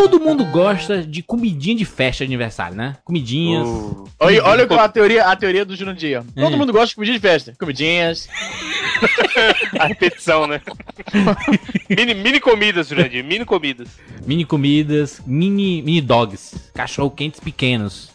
Todo mundo gosta de comidinha de festa de aniversário, né? Comidinhas. Uh, Olha, olha a teoria, a teoria do Jurandir. Todo É. mundo gosta de comidinha de festa. Comidinhas. a repetição, né? mini, mini comidas, Jurandir, mini comidas. Mini comidas, mini, mini dogs, cachorro quentes pequenos.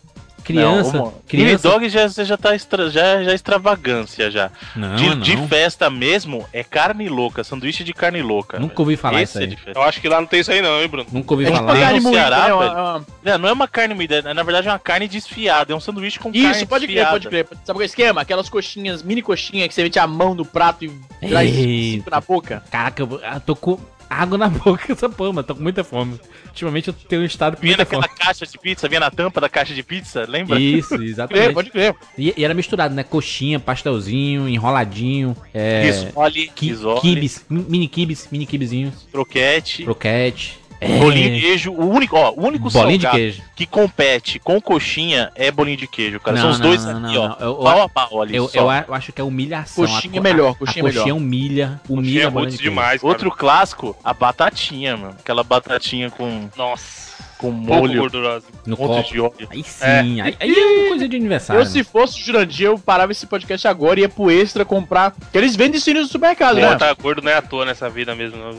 Criança, Não, criança. dog já, já tá extra, já, já é extravagância já. Não, de, não. de festa mesmo é carne louca, sanduíche de carne louca. Nunca ouvi falar Esse isso é aí. festa. Eu acho que lá não tem isso aí não, hein, Bruno? Nunca ouvi É falar. carne no moída, Ceará, né? Uma- velho. uma- Não, não é uma carne moída, é, na verdade é uma carne desfiada, é um sanduíche com carne Isso, pode crer, pode crer. Sabe qual é o esquema? Aquelas coxinhas, mini coxinhas que você mete a mão no prato e traz Eita. na boca. Caraca, eu eu tô com água na boca essa porra, mas tô com muita fome. Ultimamente eu tenho estado com Vinha naquela caixa de pizza, vinha na tampa da caixa de pizza, lembra? Isso, Crer, exatamente. pode crer. E, e era misturado, né? Coxinha, pastelzinho, enroladinho, é, Risole, ki- risole, mi- mini kibes, mini kibezinhos, croquete, croquete. É, bolinho de queijo. O único, ó, o único bolinho de salgado queijo. que compete com coxinha é bolinho de queijo, cara. Não, São os não, dois não, aqui, não, ó. Eu- eu- pau a pau ali. Eu, só. eu a- eu acho que é humilhação. Coxinha A co- melhor, a- coxinha a melhor. coxinha humilha, humilha Tinha a bolinha muito de queijo. demais, cara. Outro clássico, a batatinha, mano. Aquela batatinha com, Nossa. Com molho, gordurosa. No copo. de óleo. Aí sim, aí, aí é coisa de aniversário. Eu, se fosse o Jurandir, eu parava esse podcast agora e ia pro Extra comprar. Porque eles vendem isso no supermercado, né? tá gordo não é à toa nessa vida mesmo, não.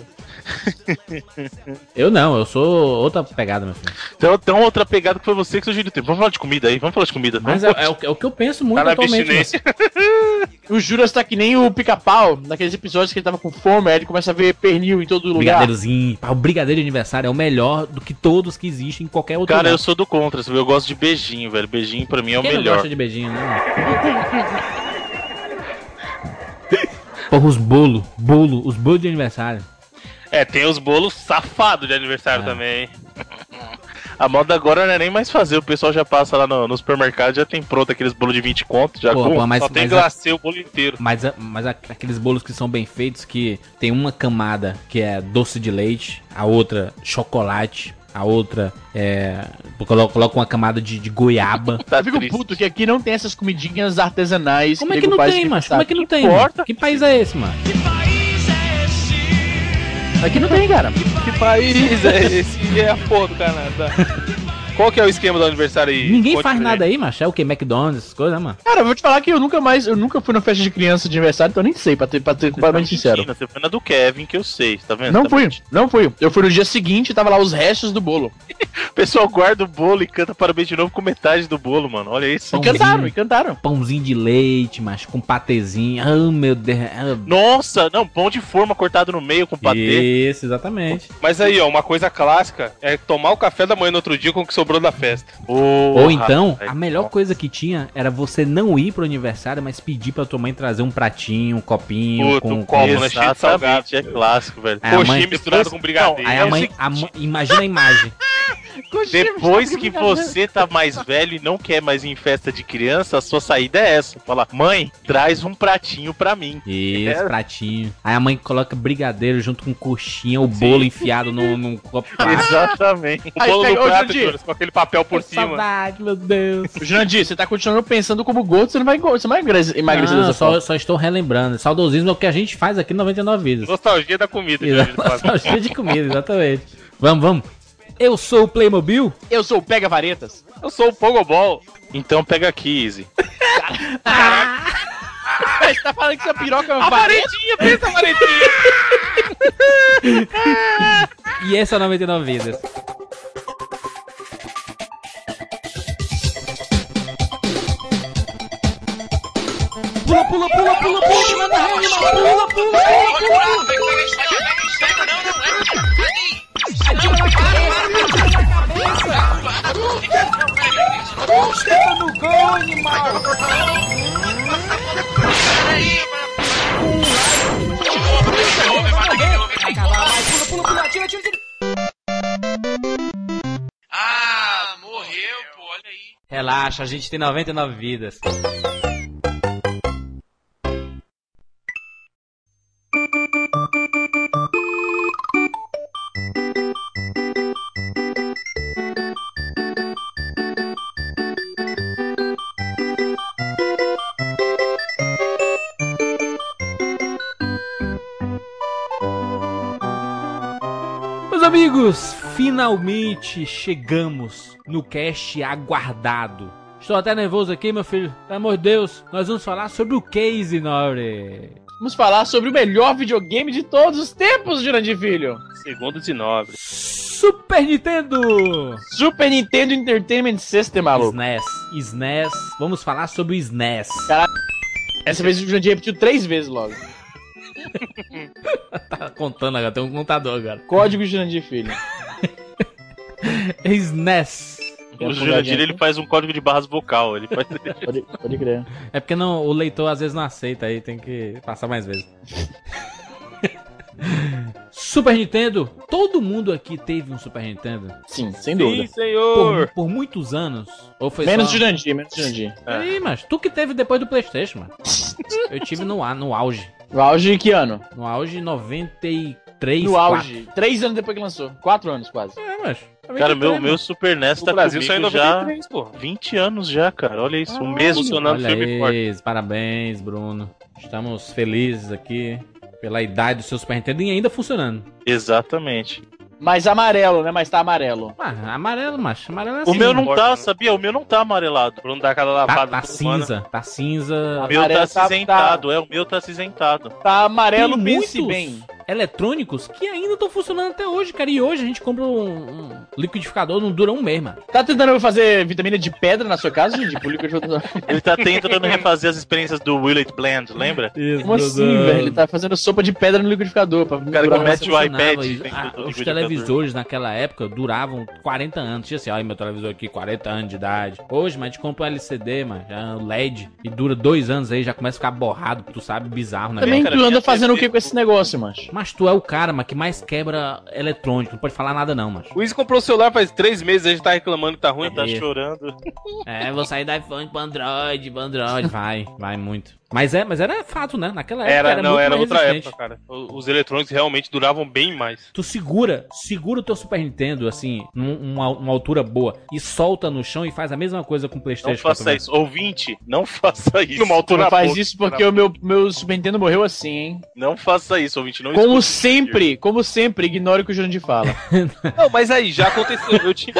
Eu não, eu sou outra pegada, meu filho. Então, então outra pegada que foi você que sugeriu. Vamos falar de comida aí, vamos falar de comida. Mas é, é o, é o que eu penso muito Tá atualmente. né? O Juras tá que nem o pica-pau, naqueles episódios que ele tava com fome, aí ele começa a ver pernil em todo lugar. Brigadeirozinho. O brigadeiro de aniversário é o melhor do que todos que existem em qualquer outro Cara, eu lugar. sou do contra, sabe? eu gosto de beijinho, velho. Beijinho pra mim é o Quem não melhor. gosta de beijinho, né? Porra, os bolo, bolo, os bolos de aniversário. É, tem os bolos safados de aniversário Ah. também. A moda agora não é nem mais fazer, o pessoal já passa lá no, no supermercado, já tem pronto aqueles bolos de 20 conto, já Pô, com... pô, mas, Só tem mas, a- glacê o bolo inteiro. mas, mas aqueles bolos que são bem feitos, que tem uma camada que é doce de leite, a outra chocolate, a outra é. Coloca, uma camada de, de goiaba. Tá Eu fico triste. puto que aqui não tem essas comidinhas artesanais. Como é que não tem, macho? sabe? Como é que não tem? importa? mano? Que país é esse, mano? Aqui não tem, cara. Que país é esse? Que é a porra do Canadá. Qual que é o esquema do aniversário aí? Ninguém Conte faz nada aí, macho. É o que? McDonald's, essas coisas, né, mano? Cara, eu vou te falar que eu nunca mais, eu nunca fui na festa de criança de aniversário, então eu nem sei, pra ter, pra ter Você tá completamente sincero. Você foi na do Kevin, que eu sei, tá vendo? Não Tá fui, mentindo. não fui. Eu fui no dia seguinte e tava lá os restos do bolo. O pessoal guarda o bolo e canta parabéns de novo com metade do bolo, mano. Olha isso. Pãozinho. Encantaram, encantaram. Pãozinho de leite, mas com patezinho. Ah, meu Deus. Ah, Nossa, não, pão de forma cortado no meio com patê. Isso, exatamente. Mas aí, ó, uma coisa clássica é tomar o café da manhã no outro dia com o que sobrou da festa. Ou então, rapaz, a melhor coisa que tinha era você não ir pro aniversário, mas pedir pra tua mãe trazer um pratinho, um copinho, Puta, com, um com... copo, né? Cheio de salgado. É clássico, velho. A Coxinha mãe- misturada com brigadeiro. Aí É a mãe, a mãe- imagina a imagem. Depois que você tá mais velho e não quer mais ir em festa de criança, a sua saída é essa. Fala, mãe, traz um pratinho pra mim. Isso, É. pratinho. Aí a mãe coloca brigadeiro junto com coxinha, o bolo enfiado num, num copo. Exatamente. O bolo no prato, aquele papel por cima. Saudade, meu Deus. Jurandir, você tá continuando pensando como gordo, você não vai, você não vai emagrecer emagrecer Não, dessa só, só estou relembrando. Saudosismo é o que a gente faz aqui no 99 Vidas. Nostalgia da comida. Fala. Nostalgia de comida, exatamente. Vamos, vamos. Eu sou o Playmobil. Eu sou o Pega Varetas. Eu sou o Pogobol. Então pega aqui, Easy. Você tá falando que sua piroca é A uma varetinha, pensa a varetinha. E esse é o 99 Vidas. Pula, pula, pula, pula, pula, manda rima, pula, pula, pula, pula. Ah, morreu, pô, olha aí. Relaxa, a gente tem 99 vidas. Finalmente chegamos no cast aguardado. Estou até nervoso aqui, meu filho. Pelo amor de Deus, nós vamos falar sobre o Case Nore. Vamos falar sobre o melhor videogame de todos os tempos, Jurandir Filho. Segundo de nobre. Super Nintendo! Super Nintendo Entertainment System, maluco. SNES, SNES. Vamos falar sobre o SNES. Essa vez o Jurandir repetiu três vezes logo. Tá contando agora, tem um contador agora. Código Jurandir Filho. SNES. O Jurandir ele faz um código de barras vocal. Ele faz... Pode, pode crer. É porque não, o leitor às vezes não aceita aí, tem que passar mais vezes. Super Nintendo. Todo mundo aqui teve um Super Nintendo. Sim, sem Sim, dúvida. Por, senhor. por muitos anos. Ou foi Menos só... Jurandir, menos Jurandir. Aí, mas tu que teve depois do Playstation, mano. Eu tive no, no auge. No auge de que ano? No auge 93, No 4. auge. Três anos depois que lançou. Quatro anos, quase. É, mas... Cara, meu, meu Super NES O tá Brasil comigo já 93, pô. 20 anos já, cara. Olha isso, um Ah, mês funcionando Olha firme e forte. aí, parabéns, Bruno. Estamos felizes aqui pela idade do seu Super Nintendo e ainda funcionando. Exatamente. Mas amarelo, né? Mas tá amarelo. Ah, amarelo, macho. Amarelo é O assim. meu não importa, tá, né? sabia? O meu não tá amarelado. Bruno dá aquela Tá, lavada tá semana. cinza. Tá cinza. O meu Amarelo tá tá- acinzentado, é, o meu tá acinzentado. Tá amarelo, Tem pense muitos bem. Eletrônicos que ainda estão funcionando até hoje, cara. E hoje a gente compra um, um liquidificador, não dura um mês, mano. Tá tentando fazer vitamina de pedra na sua casa, gente? Liquidificador? Ele tá tentando refazer as experiências do Willet Blend, lembra? Como assim, velho? Ele tá fazendo sopa de pedra no liquidificador. Pra O cara comete o iPad e- do os televisores naquela época duravam 40 anos. Tinha assim, olha meu televisor aqui, 40 anos de idade. Hoje, mas a gente compra um LCD, mano, já um LED, e dura dois anos aí, já começa a ficar borrado, tu sabe, bizarro, né? Também cara, tu anda fazendo o TV que com esse negócio, macho? Mas tu é o cara, que mais quebra eletrônico, não pode falar nada não, mas. O Izzy comprou o celular faz três meses, a gente tá reclamando que tá ruim. Tá É. chorando. É, vou sair do iPhone pro Android, pro Android, vai, vai muito. Mas é, mas era fato, né? Naquela época Era, era, não, muito era mais outra resistente. época, cara. O- Os eletrônicos realmente duravam bem mais. Tu segura, segura o teu Super Nintendo, assim, num- numa, numa altura boa, e solta no chão e faz a mesma coisa com o Não Playstation. tu faça ver. isso. Ouvinte, não faça isso. Numa Tu altura não faz pouca. isso porque o meu, meu Super Nintendo morreu assim, hein? Não faça isso, ouvinte. Não Como sempre, como sempre, ignore o que o Jurandir fala. Não, mas aí, já aconteceu. Eu tinha,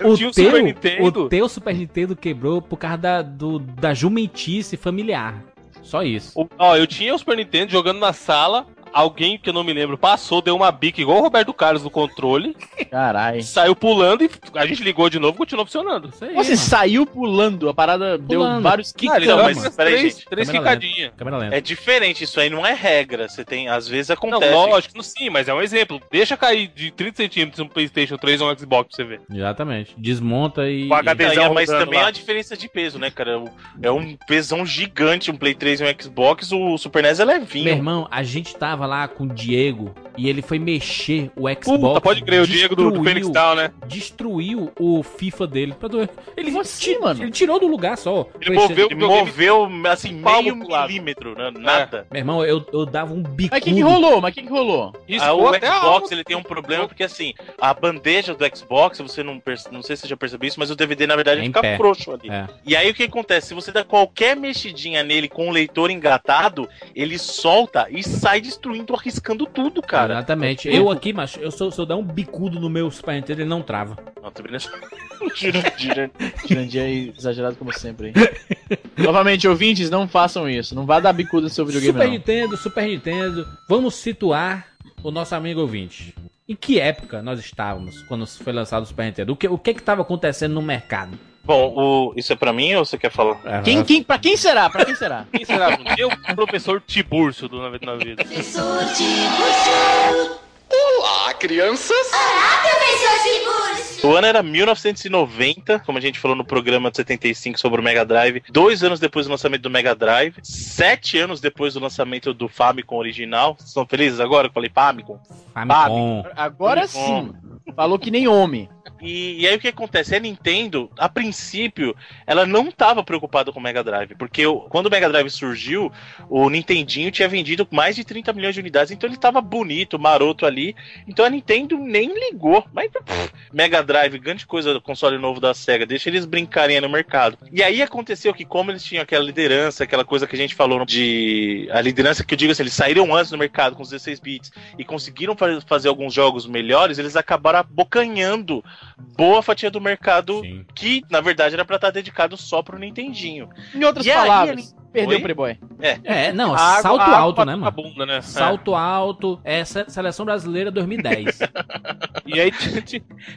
eu O tinha um teu, Super o Nintendo. teu Super Nintendo quebrou por causa da, do, da jumentice familiar. Só isso. O- Ó, eu tinha o Super Nintendo jogando na sala. Alguém que eu não me lembro passou, deu uma bica igual o Roberto Carlos no controle, Caralho. saiu pulando e a gente ligou de novo e continuou funcionando. Isso aí, Você mano. saiu pulando, a parada deu Pulando. vários Ah, ele Não, deu mas umas peraí, três, gente. três quicadinhas. É diferente, isso aí não é regra. Você tem, às vezes Não, acontece. lógico, sim, mas é um exemplo. Deixa cair de 30 centímetros um Playstation 3 ou um Xbox pra você ver. Exatamente. Desmonta e. O HD Aí, mas também lá. é uma diferença de peso, né, cara? É um pesão gigante, um Play 3 e um Xbox, o Super NES é levinho. Meu irmão, a gente tava lá com o Diego e ele foi mexer o Xbox. Puta, pode crer, o Diego do, do destruiu- Phoenix Down, né? Destruiu o FIFA dele. Pra doer. Ele, Como assim, mano? ele tirou do lugar só. Ele Foi- moveu- Ele moveu, assim, meio milímetro, né? Nada. Meu irmão, eu, eu dava um bico. Mas o que, que rolou? Mas o que, que rolou? Isso Ah, o a Xbox alma. ele tem um problema porque assim, a bandeja do Xbox, você não perce- não sei se você já percebeu isso, mas o DVD na verdade É fica pé. frouxo ali. É. E aí o que acontece? Se você dá qualquer mexidinha nele com o leitor engatado, ele solta e sai destruindo, arriscando tudo, cara. Exatamente. Eu aqui, mas eu sou, se eu dar um bicudo no meu Super Nintendo, ele não trava. Não, tô brincando. Jurandir. Jurandir é exagerado como sempre, hein? Novamente, ouvintes, não façam isso. Não vá dar bicuda no seu videogame, Super não. Nintendo, Super Nintendo. Vamos situar o nosso amigo ouvinte. Em que época nós estávamos quando foi lançado o Super Nintendo? O que, o que que estava acontecendo no mercado? Bom, o... isso é pra mim ou você quer falar? Quem, quem, pra quem será? Pra quem será? Quem será? Eu, professor Tiburcio do 99 Vidas. Professor Tiburcio. Olá, crianças! Olá, professor Tiburcio. O ano era 1990, como a gente falou no programa de 75 sobre o Mega Drive. Dois anos depois do lançamento do Mega Drive. Sete anos depois do lançamento do Famicom original. Vocês estão felizes agora que eu falei Famicom? Famicom. Agora sim. Falou que nem homem. E, e aí o que acontece? A Nintendo, a princípio, ela não estava preocupada com o Mega Drive, porque o- quando o Mega Drive surgiu, o Nintendinho tinha vendido mais de 30 milhões de unidades, então ele tava bonito, maroto ali. Então a Nintendo nem ligou. Mas pff, Mega Drive, grande coisa do console novo da Sega, deixa eles brincarem aí no mercado. E aí aconteceu que, como eles tinham aquela liderança, aquela coisa que a gente falou de. A liderança que eu digo assim, eles saíram antes no mercado com os 16 bits e conseguiram fa- fazer alguns jogos melhores, eles acabaram abocanhando boa fatia do mercado Sim. que, na verdade, era pra estar dedicado só pro Nintendinho. Em outras E aí, palavras, perdeu Oi? o Playboy. É, não, A água- salto água alto, né, mano? bunda, né? Salto alto, é se- seleção brasileira 2010. É. E aí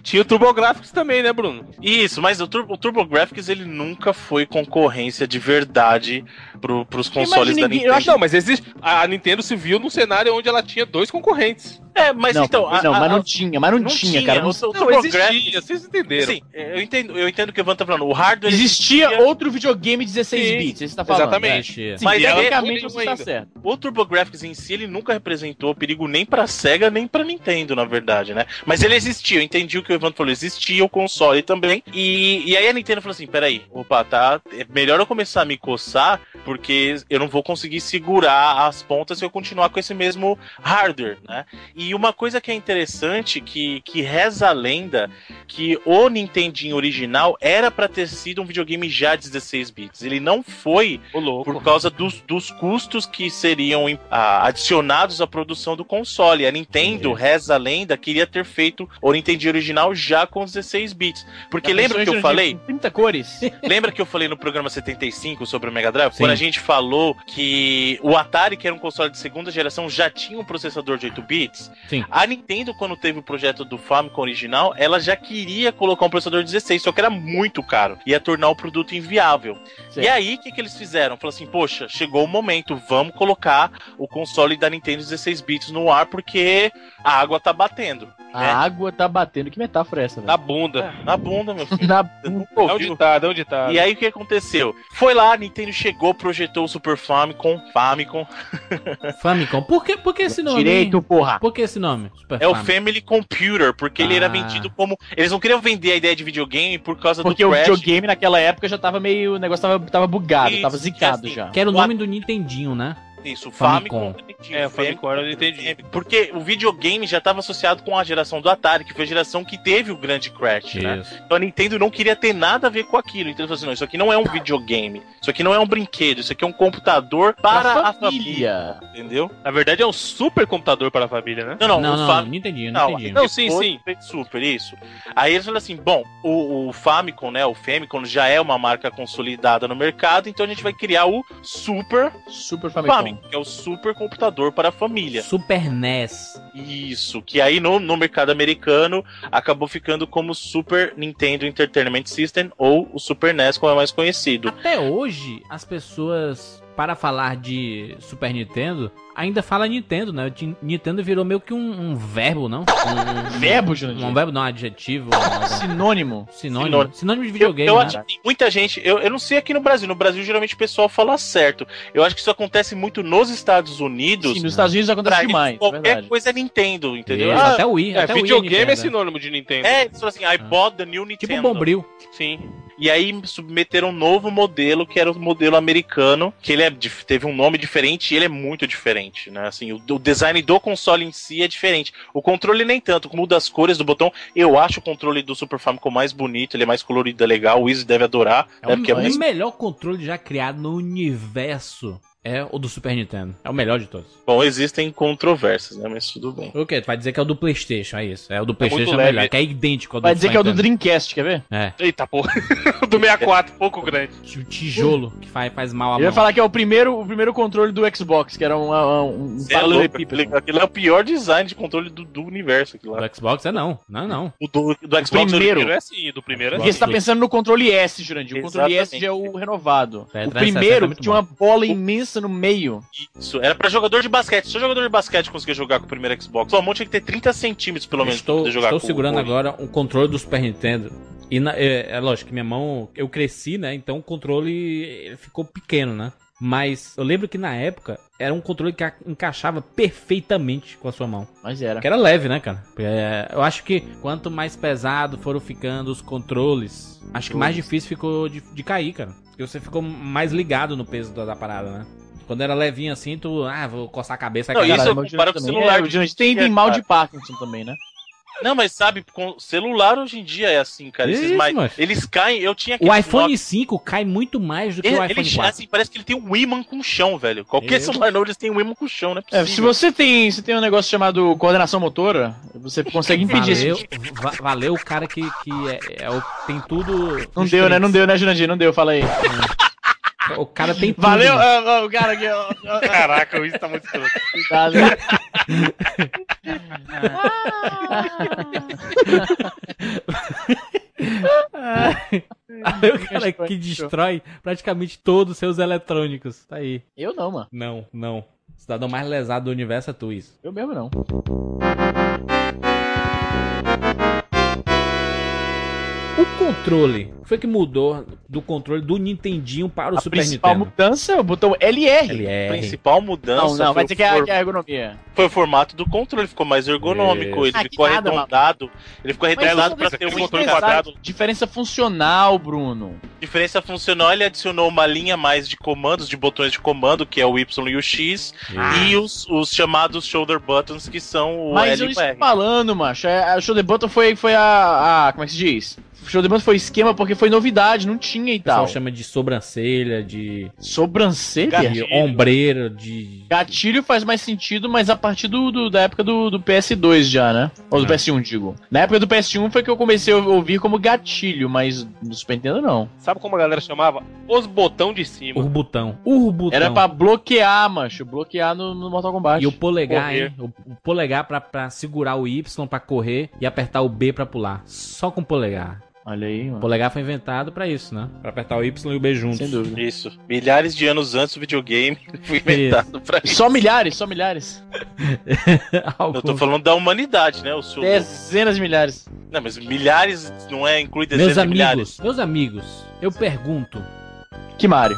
tinha, o TurboGrafx também, né, Bruno? Isso, mas o, Tur o TurboGrafx ele nunca foi concorrência de verdade pro, pros consoles Imagina da ninguém- Nintendo. Eu acho, não, mas existe. A Nintendo se viu num cenário onde ela tinha dois concorrentes. É, mas não, então. não, a- mas não tinha, mas não, não tinha, tinha, cara. Não, o- o Não, TurboGrafx- existia, vocês entenderam. Sim, eu entendo, eu entendo o que o Ivan tá falando. O hardware existia existia- outro videogame de 16 Sim, bits, você tá falando. exatamente. Né? Sim, Mas é- tecnicamente você tá certo. O TurboGrafx em si, ele nunca representou perigo nem pra Sega, nem pra Nintendo, na verdade, né? Mas ele existia, eu entendi o que o Ivan falou, existia o console também. E, e aí a Nintendo falou assim: peraí, opa, tá. É melhor eu começar a me coçar, porque eu não vou conseguir segurar as pontas se eu continuar com esse mesmo hardware, né? E uma coisa que é interessante, que, que reza a lenda, que o Nintendinho original era pra ter sido um videogame já de 16 bits. Ele não foi louco. por causa dos, dos custos que seriam adicionados à produção do console. A Nintendo, reza a lenda, queria ter feito o Nintendo original já com os 16 bits. Porque lembra que eu falei? 30 cores. Lembra que eu falei no programa 75 sobre o Mega Drive? Sim. Quando a gente falou que o Atari, que era um console de segunda geração, já tinha um processador de 8 bits. Sim. A Nintendo, quando teve o projeto do Famicom original, ela já queria colocar um processador 16, só que era muito caro. Ia tornar o produto inviável. Certo. E aí, o que, que eles fizeram? Falaram assim, poxa, chegou o momento, vamos colocar o console da Nintendo 16 bits no ar, porque a água tá batendo. A É. água tá batendo. Que metáfora é essa, Na velho? bunda. Na bunda, meu filho. Na nunca É um ditado, é um ditado. E aí o que aconteceu? Foi lá, a Nintendo chegou, projetou o Super Famicom, Famicom. Famicom. Por que, por que esse nome? Direito, porra. Por que esse nome? Super É o Famicom. Family Computer, porque ele era Ah. vendido como. Eles não queriam vender a ideia de videogame por causa Porque do o crash. videogame naquela época já tava meio. O negócio tava, tava bugado, Isso, tava zicado assim, já. Que era o O nome do Nintendinho, né? Isso, Famicom. Famicom. É, o Famicom era o Nintendinho. Porque o videogame já estava associado com a geração do Atari, que foi a geração que teve o grande crash, né? Então a Nintendo não queria ter nada a ver com aquilo. Então ele falou assim: não, isso aqui não é um videogame. Isso aqui não é um brinquedo. Isso aqui é um computador para a família. Entendeu? Na verdade é um super computador para a família, né? Não, não, Não, o não, Fam- Não, Nintendinho. Não, sim, Foi sim. feito Super, isso. Aí eles falaram assim: bom, o, o Famicom, né? O Famicom já é uma marca consolidada no mercado, então a gente vai criar o Super Super Famicom. Famicom, que é o super computador para a família. Super NES. Isso, que aí no, no mercado americano acabou ficando como Super Nintendo Entertainment System ou o Super NES, como é mais conhecido. Até hoje, as pessoas, para falar de Super Nintendo, ainda fala Nintendo, né? Nintendo virou meio que um, um verbo, não? Um, um- Verbo, Um Jurandir. verbo, não, um adjetivo. um- Sinônimo. sinônimo. Sinônimo. Sinônimo de Eu, videogame, eu né? acho que tem muita gente, eu, eu não sei aqui no Brasil, no Brasil geralmente o pessoal fala certo. Eu acho que isso acontece muito nos Estados Unidos. Sim, nos Estados Unidos acontece demais, é qualquer verdade. coisa é Nintendo, entendeu? Isso, Ah, até o Wii. É, até o Wii videogame é Nintendo. sinônimo de Nintendo. é, eles falam assim, I bought the new Nintendo. Tipo Bombril. Sim. E aí submeteram um novo modelo, que era o modelo americano, que ele é, teve um nome diferente e ele é muito diferente, né? Assim, o, o design do console em si é diferente. O controle nem tanto, muda as cores do botão. Eu acho o controle do Super Famicom mais bonito, ele é mais colorido, é legal. O Easy deve adorar, É né? o, Porque é o mais... melhor controle já criado no universo. É o do Super Nintendo. É o melhor de todos. Bom, existem controvérsias, né? Mas tudo bem. O quê? Tu vai dizer que é o do Playstation, é isso. É o do muito Playstation é, leve. melhor, que é idêntico ao do Vai dizer Super que é o do. Dreamcast, quer ver? É. Eita porra. do 64, pouco grande. O tijolo que faz, faz mal a Eu ia mão. falar que é o primeiro, o primeiro controle do Xbox, que era um, um, um é paralelepípedo. aquilo é o pior design de controle do, do universo. Aquilo lá. Do Xbox é não. Não, não. O do, do Xbox primeiro. Do primeiro é sim, do primeiro é sim. você tá pensando no controle S, Jurandir. O controle S Exatamente. já é o renovado. É, o 360 é primeiro muito tinha uma bola imensa no meio. Isso, era pra jogador de basquete. Se o jogador de basquete conseguir jogar com o primeiro Xbox, sua mão tinha que ter 30 centímetros pelo menos pra estou poder jogar estou com segurando o agora um controle do Super Nintendo. E na- é, é lógico que minha mão, eu cresci, né? Então o controle ficou pequeno, né? Mas eu lembro que na época era um controle que encaixava perfeitamente com a sua mão. Mas era. Que era leve, né, cara? É, eu acho que quanto mais pesado foram ficando os controles, acho que mais difícil ficou de, de cair, cara. Porque você ficou mais ligado no peso da, da parada, né? Quando era levinho assim, tu, ah, vou coçar a cabeça Não, cair. isso eu mas o celular É, o Jurandir tem, mal cara. de Parkinson também, né? Não, mas sabe, com celular hoje em dia é assim, cara. Esses Isso, mais, eles caem, eu tinha O iPhone Nokia- 5 cai muito mais do que ele, o iPhone ele- 4. assim, parece que ele tem um imã com chão, velho. Qualquer Eu- celular novo eles têm um imã com chão, não é É, se você tem, se tem um negócio chamado coordenação motora, você consegue impedir Valeu, esse va- valeu o cara que, que é, é tem tudo. Não deu, né? Não deu, né, Jurandir? Não deu, fala aí. O cara tem tudo. Valeu, ah, o cara aqui, ó, Caraca, isso tá muito escroto. Cuidado? Valeu o cara que destrói praticamente todos os seus eletrônicos. Tá aí. Eu não, mano. Não, não. O cidadão mais lesado do universo é tu, isso. Eu mesmo não. O controle. Foi que mudou do controle do Nintendinho para o A Super principal Nintendo. mudança é o botão LR. A LR. principal mudança Não, não, foi, vai o dizer que é, for- é a ergonomia. foi o formato do controle, ficou mais ergonômico, ele Ah, ficou nada, arredondado. Ele ficou arredondado Mas pra ter um é controle quadrado. Diferença funcional, Bruno. Diferença funcional, ele adicionou uma linha mais de comandos, de botões de comando, que é o Y e o X, e os, os chamados shoulder buttons, que são o Mas L eu e o estou R. falando, macho. é- A Shoulder Button foi, foi a, a. Como é que se diz? O Shoulder Button foi esquema porque foi novidade, não tinha e O pessoal tal. chama de sobrancelha, de, Sobrancelha? de ombreira, de. Gatilho faz mais sentido, mas a partir do, do- da época do, do PS2 já, né? Ou do É. PS1, digo. Na época do PS1 foi que eu comecei a ouvir como gatilho, mas no Super Nintendo não. Sabe como a galera chamava? Os botão de cima. Urbutão. Urbutão. Era pra bloquear, macho. Bloquear no, no Mortal Kombat. E o polegar, Correr. hein? O, o polegar pra, pra segurar o Y pra correr e apertar o B pra pular. Só com o polegar. Olha aí, O mano. polegar foi inventado pra isso, né? Pra apertar o Y e o B juntos. Sem dúvida. Isso. Milhares de anos antes do videogame foi inventado pra isso. Só milhares, só milhares. Eu tô falando da humanidade, né? O seu... Dezenas de milhares. Não, mas milhares não é inclui dezenas Meus de milhares. amigos, meus amigos, eu pergunto. Que Mario?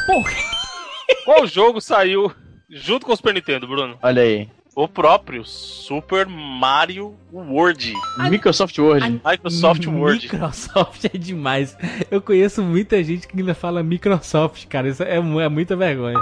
Qual jogo saiu junto com o Super Nintendo, Bruno? Olha aí. O próprio Super Mario World. Microsoft Word. Microsoft Word. Microsoft é demais. Eu conheço muita gente que ainda fala Microsoft, cara. Isso é, é muita vergonha.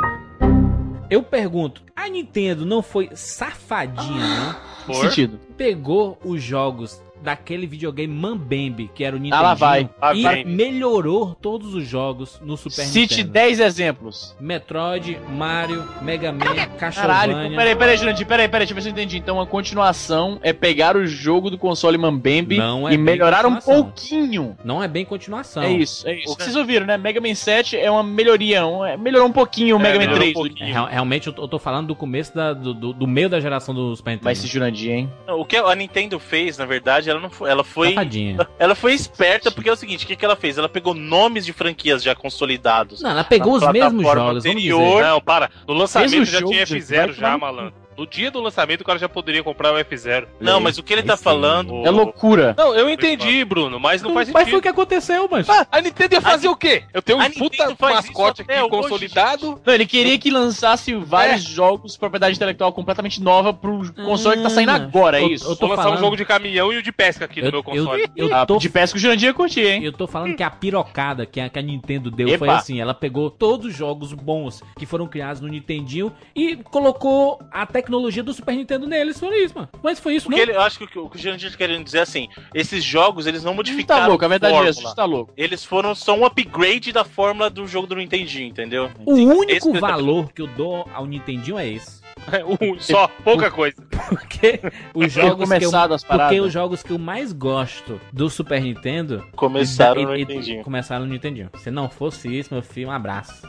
Eu pergunto, a Nintendo não foi safadinha, não? Que For. sentido? Pegou os jogos daquele videogame Mambembe, que era o Nintendo, Ah, lá vai. Lá e vem. melhorou todos os jogos no Super Cite Nintendo. 10 exemplos. Metroid, Mario, Mega Man, Caralho, Castlevania. peraí, peraí, Jurandir, peraí, peraí, deixa eu ver se eu entendi. Então a continuação é pegar o jogo do console Mambembe Não é e melhorar um pouquinho. Não é bem continuação. É isso, é isso. Vocês ouviram, né? Mega Man 7 é uma melhoria, um, é- melhorou um pouquinho o É, Mega Man melhorou 3. um. É, realmente eu tô, eu tô falando do começo da- do, do, do meio da geração do Super Nintendo. Vai se Jurandir, hein? O que a Nintendo fez, na verdade, ela não foi, ela foi, Safadinha. ela foi esperta porque é o seguinte, o que, que ela fez? Ela pegou nomes de franquias já consolidados. Não, ela pegou os mesmos jogos, anterior. Não, para. No lançamento Mesmo já tinha gente, F0 vai já, malandro. No dia do lançamento o cara já poderia comprar o F0. Não, mas o que ele tá falando É loucura. Não, eu entendi, Bruno, mas não faz Mas foi o sentido. que aconteceu, mas. Ah, a Nintendo ia fazer o quê? Eu tenho a um puta mascote até aqui hoje, consolidado. Não, ele queria que lançasse vários jogos propriedade intelectual completamente nova pro console que tá saindo Ah, agora, é eu- isso? eu tô Vou lançar falando- um jogo de caminhão e o de pesca aqui no Eu, meu eu, console. eu Ah, tô, De pesca o Jurandir ia curtir, hein? eu tô falando que a pirocada que a, que a Nintendo deu Epa. foi assim: ela pegou todos os jogos bons que foram criados no Nintendinho e colocou a tecnologia do Super Nintendo neles. Foi isso, mano. Mas foi isso, Porque não? ele, eu acho que o que o Jurandir tá querendo dizer é assim, esses jogos, eles não Você modificaram tá louco, a verdade é fórmula. essa, você tá louco. Eles foram só um upgrade da fórmula do jogo do Nintendinho, entendeu? O Esse único que eu valor que eu dou ao Nintendinho é esse. Um só, pouca coisa. Porque os jogos que eu, porque os jogos que eu mais gosto do Super Nintendo Começaram e- no e- Nintendinho. Começaram no Nintendinho. Se não fosse isso, meu filho, um abraço.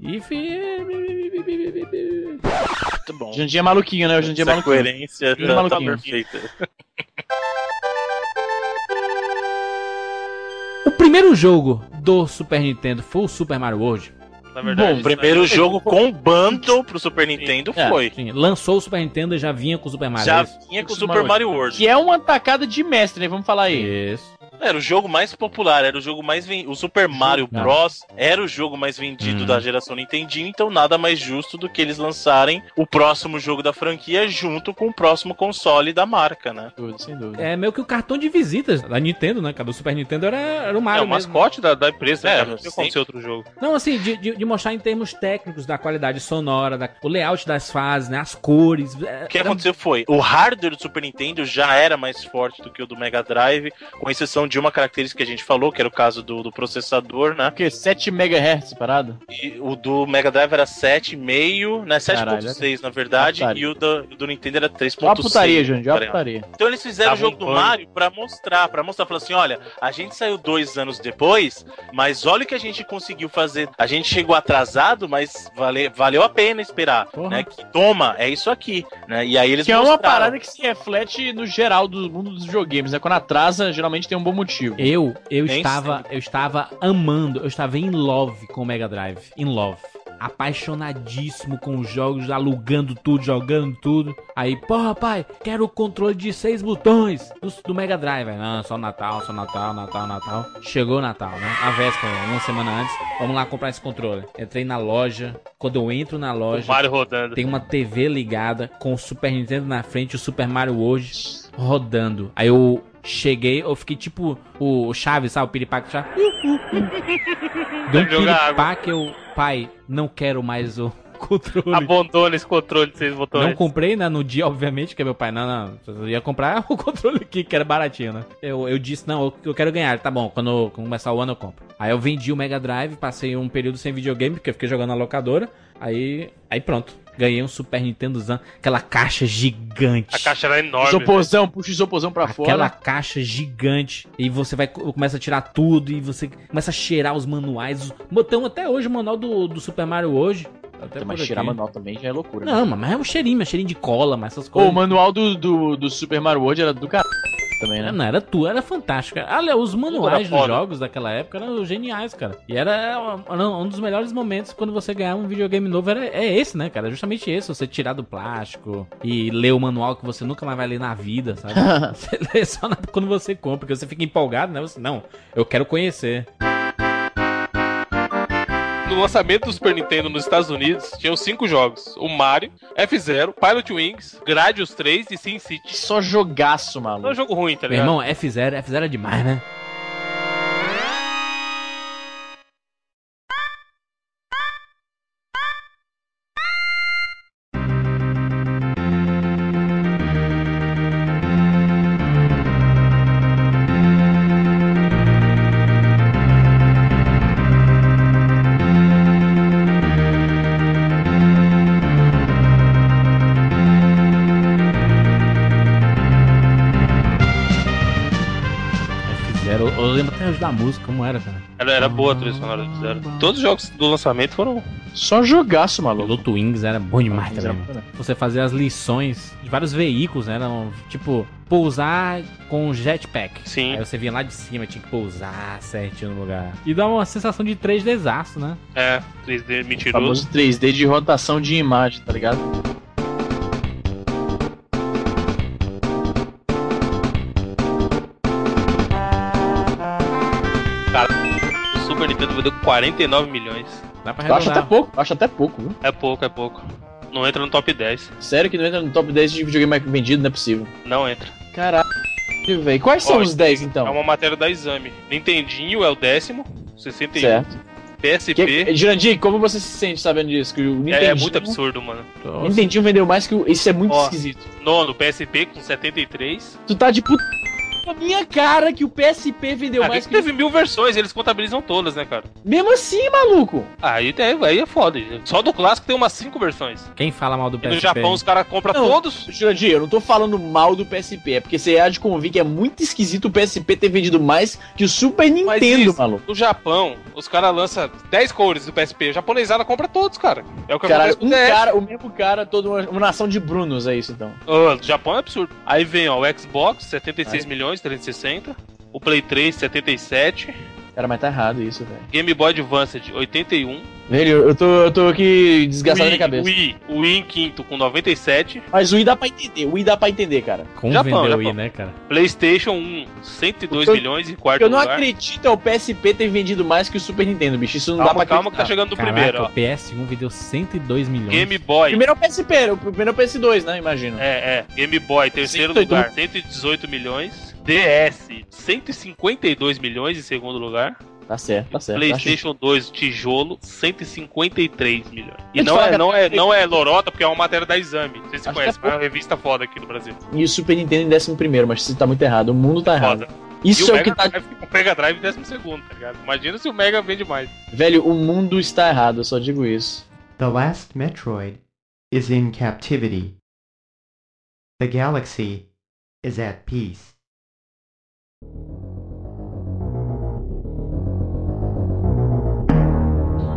E. Muito bom. O Jurandir é maluquinho, né? O Jurandir é maluquinho. coerência Ele é tá, tá perfeita. O primeiro jogo do Super Nintendo foi o Super Mario World. Na verdade. Bom, o primeiro jogo com bundle pro Super Nintendo É. foi. Sim, lançou o Super Nintendo e já vinha com o Super Mario. Já é vinha com o Super Super Mario World. Que é uma tacada de mestre, né? Vamos falar aí. Isso. Era o jogo mais popular, era o jogo mais vendido. O Super Mario Não. Bros. era o jogo mais vendido Hum. da geração Nintendinho, então nada mais justo do que eles lançarem o próximo jogo da franquia junto com o próximo console da marca, né? Sem dúvida. É meio que o cartão de visitas da Nintendo, né? Cara, do Super Nintendo era, era o É Mario o mesmo. mascote da, da empresa, É, né? Não sim. ser outro jogo. Não, assim, de, de, de mostrar em termos técnicos da qualidade sonora, da, o layout das fases, né? As cores. é, O que era- aconteceu foi, o hardware do Super Nintendo já era mais forte do que o do Mega Drive, com exceção de uma característica que a gente falou, que era o caso do, do processador, né? O quê? 7 MHz parado? E o do Mega Drive era 7,5, né? 7.6 na verdade, e o do, o do Nintendo era 3.6. Ó a putaria, Júnior, ó a Peraí. putaria. Então eles fizeram Tava o jogo do. Mario pra mostrar, pra mostrar, falou assim, olha, a gente saiu dois anos depois, mas olha o que a gente conseguiu fazer. A gente chegou atrasado, mas vale, valeu a pena esperar, Porra. né? Que toma, é isso aqui, né? E aí eles Que é uma mostraram. parada que se reflete no geral do mundo dos videogames, né? Quando atrasa, geralmente tem um bom motivo. Eu, eu Nem estava, eu estava amando, eu estava em love com o Mega Drive, in love. Apaixonadíssimo com os jogos, alugando tudo, jogando tudo. Aí, porra, pai, quero o controle de seis botões do, do Mega Drive. Aí, Não, só Natal, só Natal, Natal, Natal. Chegou o Natal, né? A véspera, uma semana antes. Vamos lá comprar esse controle. Entrei na loja. Quando eu entro na O loja, Mario rodando. tem uma TV ligada com o Super Nintendo na frente, o Super Mario hoje rodando. Aí eu cheguei, eu fiquei tipo o Chaves, sabe? O piripaque Chaves. Deu um Jogar água. piripaque, eu, pai, não quero mais o controle. Abandona esse controle de seis botões. Não comprei, né? No dia, obviamente, que meu pai, não, não, eu ia comprar o controle aqui, que era baratinho, né? Eu, eu disse, não, eu, eu quero ganhar, tá bom, quando, quando começar o ano eu compro. Aí eu vendi o Mega Drive, passei um período sem videogame, porque eu fiquei jogando na locadora, aí, aí pronto. Ganhei um Super Nintendozão, aquela caixa gigante. A caixa era enorme. Isoporzão, puxa o isoporzão pra Aquela fora. caixa gigante. E você vai começa a tirar tudo. E você começa a cheirar os manuais. Botão até hoje o manual do, do Super Mario hoje. Até Mas por tirar aqui. manual também já é loucura. né? Não, mas é um cheirinho, é cheirinho de cola, mas essas Pô, coisas. o manual do, do, do Super Mario World era do caralho também, né? Não, era tu, era fantástico. cara. Olha, os manuais dos jogos daquela época eram geniais, cara. E era, um dos melhores momentos quando você ganhar um videogame novo. Era, é esse, né, cara? Justamente esse. Você tirar do plástico e ler o manual que você nunca mais vai ler na vida, sabe? você lê só quando você compra, porque você fica empolgado, né? Você, não, eu quero conhecer. No lançamento do Super Nintendo nos Estados Unidos, tinham cinco jogos: o Mario, F-Zero, Pilot Wings, Gradius 3 e Sin City. Só jogaço, Não é um maluco. jogo ruim, tá Meu ligado? irmão, F0, F0 é demais, né? Da música, como era, cara. Era, era boa a trilha sonora do F-Zero. Todos os jogos do lançamento foram. Só jogaço, maluco. Piloto Wings era bom demais também. era mano. Você fazia as lições de vários veículos, né? Eram, tipo, pousar com jetpack. Sim. Aí você vinha lá de cima, tinha que pousar certinho no lugar. E dá uma sensação de 3Dzaço, né? É, 3D O mentiroso. famoso 3D de rotação de imagem, tá ligado? Vendeu 49 milhões. Dá pra Eu acho até pouco, acho até pouco, viu? É pouco, é pouco. Não entra no top 10. Sério que não entra no top 10 de videogame mais vendido, não é possível. Não entra. Caralho, velho. Quais são Ó, os 10 É então? uma matéria da Exame. Nintendinho é o décimo, 61. Certo. PSP Que, Jurandir, como você se sente sabendo disso? Que o é, Nintendinho, é muito absurdo, mano. O Nintendinho vendeu mais que o. Isso é muito Ó. esquisito. Nono, PSP com 73. Tu tá de puta na minha cara que o PSP vendeu Ah, mais que que. teve mil versões, eles contabilizam todas, né, cara? Mesmo assim, maluco. Aí, é, aí é foda. Só do clássico tem umas cinco versões. Quem fala mal do E PSP? no Japão os caras compram todos. Jurandir, eu não tô falando mal do PSP, é porque você há de convir que é muito esquisito o PSP ter vendido mais que o Super Mas Nintendo, isso, maluco. No Japão, os caras lançam 10 cores do PSP. A japonesada compra todos, cara. É o que Caralho, um o cara, o mesmo cara, toda uma, uma nação de Brunos é isso então. No Japão é absurdo. Aí vem, ó, o Xbox, 76 Aí. milhões, 360. O Play 3, 77. Cara, mas tá errado isso, velho. Game Boy Advance, 81. Velho, eu tô, eu tô aqui desgastado Wii, minha cabeça. Wii, o Wii em quinto com 97. Mas o Wii dá pra entender, o Wii dá pra entender, cara. Como Japão, vendeu Japão. aí, né, cara? PlayStation 1, 102 Eu- milhões em quarto Eu não lugar. acredito é o PSP ter vendido mais que o Super Nintendo, bicho. Isso não dá Calma, pra calma que tá acreditar. chegando no Caraca, primeiro, ó. o PS1 vendeu 102 milhões. Game Boy. Primeiro é o PSP, o primeiro é o PS2, né? Imagino. É, é. Game Boy, terceiro 108 lugar, 118 milhões. DS, 152 milhões em segundo lugar. Tá certo, tá certo. PlayStation 2, tijolo, 153 milhões. E te não falar é, não, é, não é lorota, porque é uma matéria da Exame. Não sei se você Acho conhece, é mas é uma revista foda aqui no Brasil. E o Super Nintendo em décimo primeiro, mas isso tá muito errado. O mundo tá errado. Foda. Isso e é o que tá. Drive, o Mega Drive em décimo segundo, tá ligado? Imagina se o Mega vende mais. Velho, o mundo está errado, eu só digo isso. The last Metroid is in captivity. The galaxy is at peace.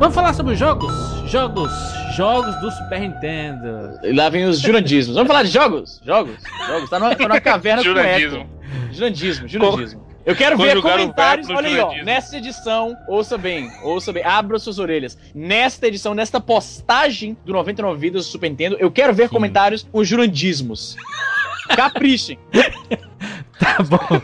Vamos falar sobre os jogos? Jogos, jogos do Super Nintendo. E lá vem os jurandismos. Vamos falar de jogos? Jogos? Jogos. Tá numa, tá numa caverna com Jurandismo. eco. Jurandismo, jurandismo. Eu quero ver Conjugar comentários, olha aí, ó. Nesta edição, ouça bem, ouça bem, abra suas orelhas. Nesta edição, nesta postagem do 99 Vidas do Super Nintendo, eu quero ver Sim. comentários com jurandismos. Caprichem. Tá bom.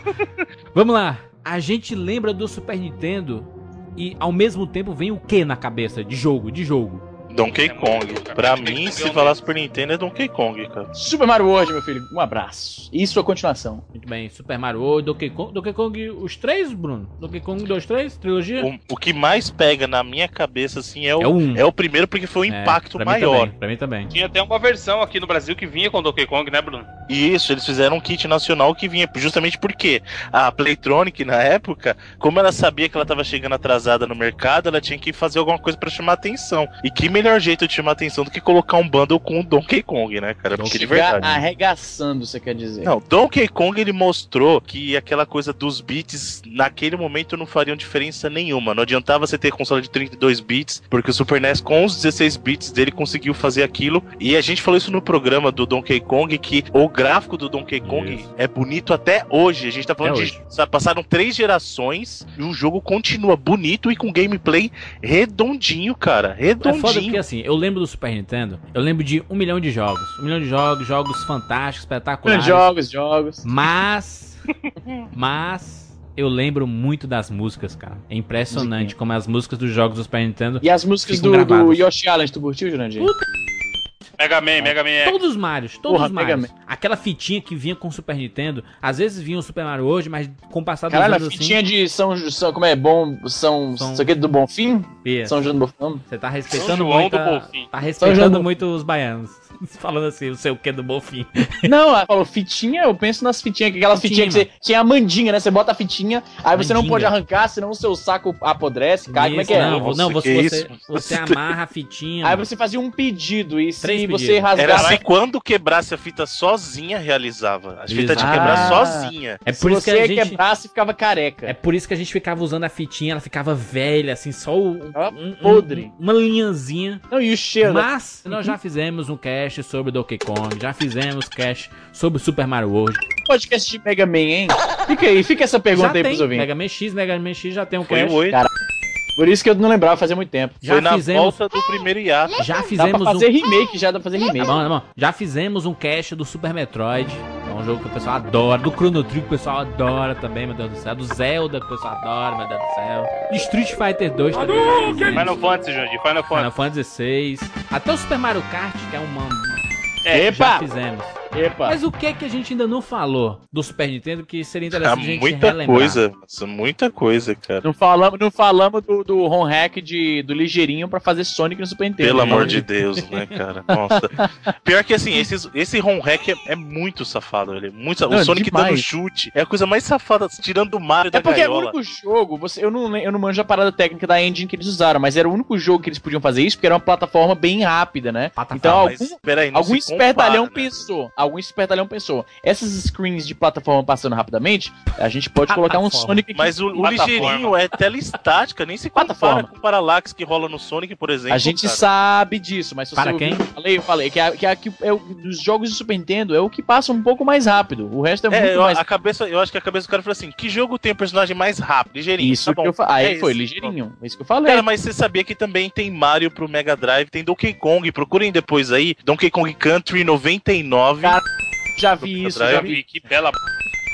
Vamos lá. A gente lembra do Super Nintendo e ao mesmo tempo vem o que na cabeça? De jogo, de jogo. Donkey É Kong. Pra mim, se falar é. Super Nintendo, é Donkey Kong, cara. Super Mario World, meu filho. Um abraço. E sua continuação. Muito bem, Super Mario World, Donkey Kong, Donkey Kong, os três, Bruno? Donkey Kong 2, 3, trilogia? O, o que mais pega na minha cabeça, assim, é o, É o um. é o primeiro, porque foi o É, impacto pra mim maior. também, pra mim também. Tinha até uma versão aqui no Brasil que vinha com Donkey Kong, né, Bruno? E isso, eles fizeram um kit nacional que vinha justamente porque a Playtronic, na época, como ela sabia que ela tava chegando atrasada no mercado, ela tinha que fazer alguma coisa pra chamar atenção. E que melhor jeito de chamar atenção do que colocar um bundle com o Donkey Kong, né, cara? Porque de verdade. arregaçando, você quer dizer. Não, Donkey Kong ele mostrou que aquela coisa dos bits naquele momento não fariam diferença nenhuma. Não adiantava você ter console de 32 bits, porque o Super NES com os 16 bits dele conseguiu fazer aquilo. E a gente falou isso no programa do Donkey Kong que o gráfico do Donkey Kong Isso. é bonito até hoje. A gente tá falando Até de sabe, passaram três gerações e o jogo continua bonito e com gameplay redondinho, cara, É redondinho. Porque assim, eu lembro do Super Nintendo, eu lembro de um milhão de jogos. Um milhão de jogos, jogos fantásticos, espetaculares. Jogos, jogos. Mas. Mas. Eu lembro muito das músicas, cara. É impressionante como as músicas dos jogos do Super Nintendo. E as músicas Ficam do, do. Yoshi Island, tu curtiu, Jurandir? Mega Man, Mega Man X. Todos os Marios, todos Porra, os Marios. Aquela fitinha que vinha com o Super Nintendo. Às vezes vinha o Super Mario hoje, mas com o passar dos Caralho, a anos fitinha de São, São. Como é? Bom. São. São- Isso aqui do Bonfim? assim. São João do Bonfim? Você tá São respeitando João muito. do a- Bonfim. Tá respeitando do- muito os baianos. Falando assim, o seu que do Bonfim. Não, ela falou fitinha, eu penso nas fitinhas, aquelas Fitinha, fitinhas que você tinha a mandinga, né? Você bota a fitinha, aí você não pode arrancar, senão o seu saco apodrece, cai, como é Isso, que é? Não, Nossa, não você, é você, isso? você amarra a fitinha. Aí você fazia um pedido, e se Três você pedidos. rasgar. Era assim, quando quebrasse a fita sozinha, realizava. A fita tinha que quebrar Ah. sozinha. É se por isso que você a gente. quebrasse, ficava careca. É por isso que a gente ficava usando a fitinha, ela ficava velha, assim, só o, um- um- podre. uma linhazinha. Não, e o cheiro. Mas nós já fizemos um cast sobre Donkey Kong, já fizemos cast sobre Super Mario World. podcast de Mega Man, hein? Fica aí, fica essa pergunta já aí tem pros ouvintes. Mega Man X, Mega Man X já tem um Foi cast. 8. Por isso que eu não lembrava fazia muito tempo. Já Foi na fizemos, volta do primeiro hiato. já Dá pra fizemos fazer um remake, já dá pra fazer remake. Tá bom, tá bom. Já fizemos um cast do Super Metroid. Um jogo que o pessoal adora. Do Chrono Trigger o pessoal adora também, meu Deus do céu. Do Zelda que o pessoal adora, meu Deus do céu. De Street Fighter 2 também. Final Fantasy, Jandir, Final Final Fantasy. Fantasy VI. Até o Super Mario Kart, que é uma. É, Já Epa! fizemos. Epa! Mas o que é que a gente ainda não falou do Super Nintendo que seria Ah, interessante a gente muita relembrar? coisa, muita coisa, cara. Não falamos, não falamos do, do ROM hack de, do ligeirinho pra fazer Sonic no Super Nintendo. Pelo né? amor de Deus, né, cara? Nossa. Pior que assim, esses, esse ROM hack é, é muito safado, ele. é Muito, sa- Não, o Sonic demais. dando chute é a coisa mais safada, tirando do Mario É da porque é o gaiola. único jogo, você, eu, não, eu não manjo a parada técnica da engine que eles usaram, mas era o único jogo que eles podiam fazer isso, porque era uma plataforma bem rápida, né? Plataforma, Então, Mas, algum, peraí, não algum se espertalhão compara, né? pensou, algum espertalhão pensou, essas screens de plataforma passando rapidamente, a gente pode colocar um. Sonic aqui. Mas o, o ligeirinho é tela estática, nem se compara Plataforma. com o Parallax que rola no Sonic, por exemplo. A gente cara. sabe disso, mas se Para você quem? ouvir- eu falei, eu falei que, a, que, a, que é o, dos jogos de Super Nintendo é o que passa um pouco mais rápido. O resto é, É, muito eu, mais a cabeça, eu acho que a cabeça do cara falou assim: que jogo tem um personagem mais rápido, ligeirinho? Isso Tá bom. que eu falei. Aí É foi isso. ligeirinho. É isso que eu falei. Cara, mas você sabia que também tem Mario pro Mega Drive, tem Donkey Kong, procurem depois aí, Donkey Kong Country 99. Cara, já vi isso, Drive. já vi. que bela.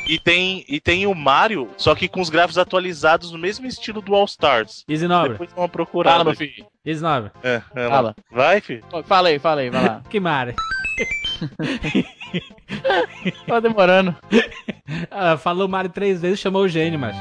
E tem, e tem o Mario, só que com os gráficos atualizados no mesmo estilo do All Stars. Easy Nobre. Depois uma procurada. Fala, meu filho. Easy Nobre. É, é lá. Fala. Vai, filho. Fala aí, fala aí, vai lá. Que mare. Tá demorando. Ah, falou Mario três vezes, chamou o gênio, mas.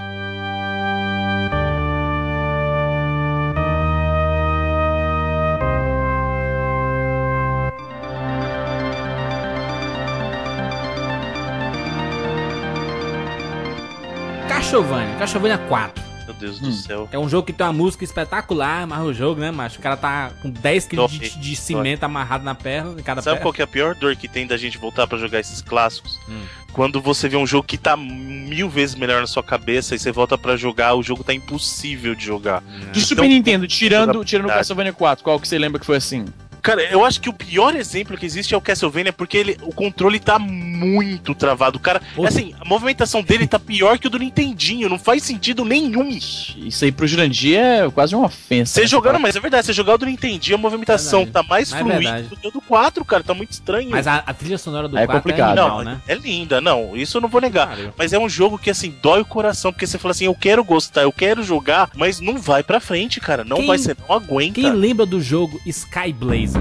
Castlevania, Castlevania 4. Meu Deus Hum. do céu. É um jogo que tem uma música espetacular, mas o jogo, né, macho? O cara tá com 10 kg de, Dói. de cimento amarrado na perna, em cada Sabe perna. qual que é a pior dor que tem da gente voltar pra jogar esses clássicos? Hum. Quando você vê um jogo que tá mil vezes melhor na sua cabeça e você volta pra jogar, o jogo tá impossível de jogar. Do Super Então, Nintendo, tirando, tirando o. Castlevania 4, qual que você lembra que foi assim? Cara, eu acho que o pior exemplo que existe é o Castlevania, porque ele, o controle tá muito travado. O cara, assim, a movimentação dele tá pior que o do Nintendinho, não faz sentido nenhum. Isso aí pro Jurandir é quase uma ofensa. Você né? jogando, mas é verdade, você jogar o do Nintendinho, a movimentação Verdade. tá mais É fluida verdade. do que o do 4, cara, tá muito estranho. Mas a, a trilha sonora do É 4 complicado. é não, animal, né? é linda, não, isso eu não vou negar. Pariu. Mas é um jogo que, assim, dói o coração, porque você fala assim, eu quero gostar, eu quero jogar, mas não vai pra frente, cara. Não Quem- vai, você não aguenta. Quem lembra do jogo Sky Blazer?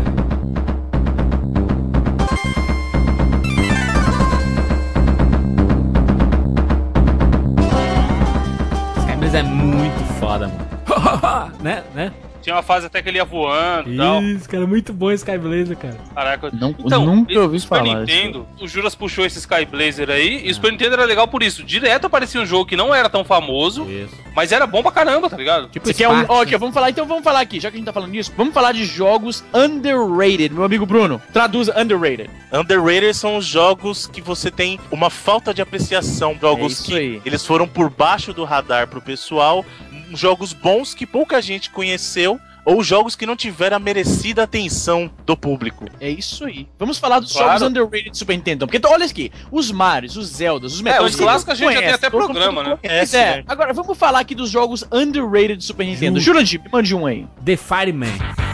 É muito foda, mano. né? Né? Tinha uma fase até que ele ia voando e tal. Isso, cara, muito bom Sky Blazer, cara. Caraca. Não, Então, nunca esse ouvi Super falar. Nintendo, o Juras puxou esse Sky Blazer aí, e o Super Nintendo era legal por isso. Direto aparecia um jogo que não era tão famoso, Isso. mas era bom pra caramba, tá ligado? Tipo Você quer um. Sparks, Ó, ok, vamos falar, então vamos falar aqui, já que a gente tá falando disso, vamos falar de jogos underrated. Meu amigo Bruno, traduza underrated. Underrated são os jogos que você tem uma falta de apreciação. Jogos É isso que aí. eles foram por baixo do radar pro pessoal. Jogos bons que pouca gente conheceu. Ou jogos que não tiveram a merecida atenção do público. É isso aí. Vamos falar dos Claro. jogos underrated do Super Nintendo. Porque então, olha aqui, os Marios, os Zeldas, os Metroid. os clássicos a gente já tem até programa, né? Conhece, é. né? Agora, vamos falar aqui dos jogos underrated do Super Nintendo. Jurandir, me mande um aí. The Fireman.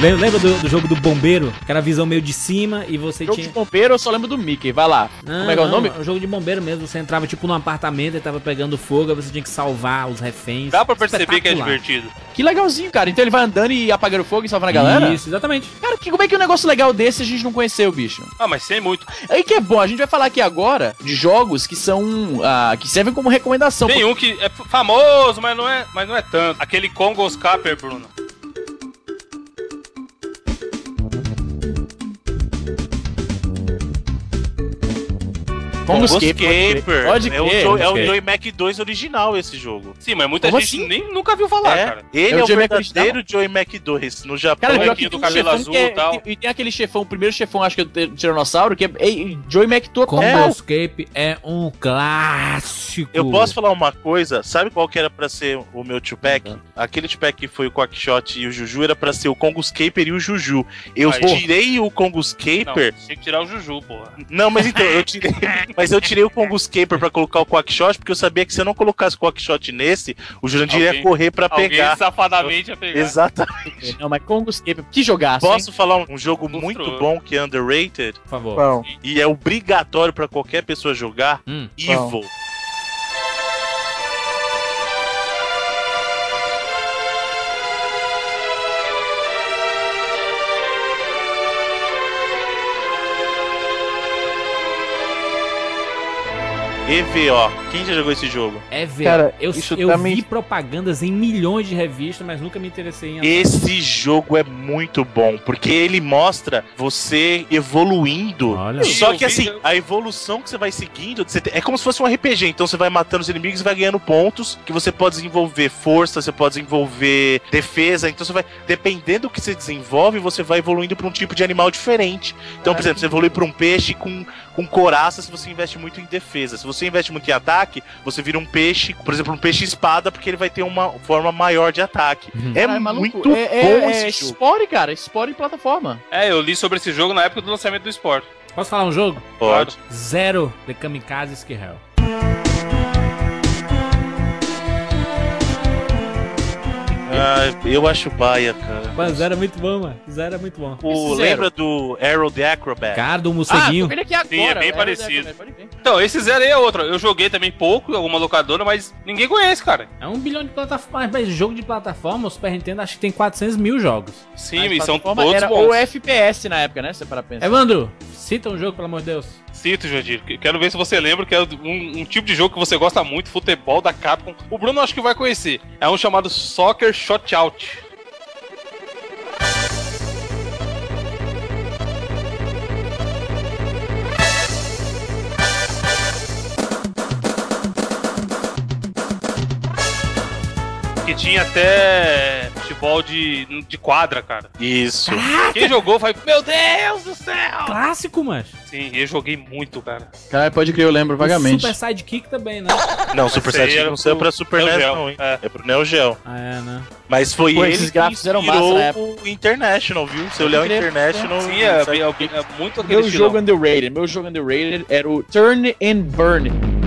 Lem- Lembra do, do jogo do bombeiro? Que era a visão meio de cima e você Jogo tinha. de bombeiro, eu só lembro do Mickey. Vai lá. Não, Como é que é o nome? um jogo de bombeiro mesmo. Você entrava tipo num apartamento e tava pegando fogo, aí você tinha que salvar os reféns. Dá pra perceber que é divertido. Que legalzinho, cara. Então ele vai andando e apagando fogo e salvando a galera? Isso, exatamente. Cara, que, como é que um negócio legal desse a gente não conheceu, bicho? Ah, mas sem muito. Aí que é bom, a gente vai falar aqui agora de jogos que são. ah, que servem como recomendação. Tem um que é famoso, mas não é, mas não é tanto. Aquele Congos Capper, Bruno. Congo Escape, Escaper. Pode é o, crer, Jo- pode é o. Joy Mac 2 original esse jogo. Sim, mas muita Como gente assim? nem nunca viu falar, é, cara. ele É é, o o Mac verdadeiro Joy Mac 2 no Japão. Cara, Então, que do um cabelo azul é- e tal. tem- E tem aquele chefão, o primeiro chefão, acho que é o Tiranossauro, que é, é Joy Mac total. Combo É. É um clássico. Eu posso falar uma coisa? Sabe qual que era pra ser o meu two-pack? Uhum. Aquele two-pack que foi o Quackshot e o Juju era pra ser o Congo Scaper e o Juju. Eu tirei o Congo Não, Scaper. tinha que tirar o Juju, porra. Não, mas então, eu tirei. mas eu tirei o Congo Scaper pra colocar o Quackshot, porque eu sabia que se eu não colocasse o Quackshot nesse, o Jurandir ia Alguém- correr pra Alguém pegar. safadamente ia pegar. Exatamente. Não, mas Congo Escape, que jogaço, hein? Posso falar um jogo Monstruoso. muito bom que é underrated Por favor. Bom, e é obrigatório pra qualquer pessoa jogar? Hum. Evil. EVO. Quem já jogou esse jogo? É ver. Cara, eu isso eu tá vi propagandas em milhões de revistas, mas nunca me interessei em Esse jogo é muito bom, porque ele mostra você evoluindo. Olha. Só que assim, a evolução que você vai seguindo, você tem- é como se fosse um RPG. Então você vai matando os inimigos e vai ganhando pontos que você pode desenvolver força, você pode desenvolver defesa. Então você vai, dependendo do que você desenvolve, você vai evoluindo para um tipo de animal diferente. Então, por exemplo, você evolui para um peixe com, com coraça se você investe muito em defesa. Se você investe muito em ataque, você vira um peixe, por exemplo, um peixe espada, porque ele vai ter uma forma maior de ataque. É Caralho, maluco, muito é, é, bom é esse jogo. Spore, cara. Spore em plataforma. É, eu li sobre esse jogo na época do lançamento do Sport. Posso falar um jogo? Pode. Zero The Kamikaze Ski Ah, eu acho baia, cara. Mano, Zero é muito bom, mano. Zero é muito bom. O, lembra do Arrow the Acrobat? Cara do Ah, morceguinho. tô vendo aqui agora. Sim, é bem É, parecido. Então, esse zero aí é outro. Eu joguei também pouco, alguma locadora, mas ninguém conhece, cara. É um bilhão de plataformas. Mas jogo de plataforma, o Super Nintendo acho que tem 400 mil jogos. Sim, Mas e são todos era bons. o FPS na época, né? Você para pensar. Evandro, cita um jogo, pelo amor de Deus. Cito, Jandir. Quero ver se você lembra que é um, um tipo de jogo que você gosta muito, futebol da Capcom. O Bruno acho que vai conhecer. É um chamado Soccer Shotout. Que tinha até futebol de, de quadra, cara. Isso. Quem jogou vai, meu Deus do céu! Clássico, mas. Sim, eu joguei muito, cara. Cara, pode crer, eu lembro vagamente. Super Sidekick também, né? Não, Super Esse aí Sidekick não saiu pro pra Super Neo NES, não, hein? É. É pro Neo Geo. Ah, é, né? Mas foi Pô, ele esses gráficos eram massa o International, viu? Se olhar o. International... Sim, é, é, é muito aquele Meu jogo underrated, meu jogo underrated era o Turn and Burn.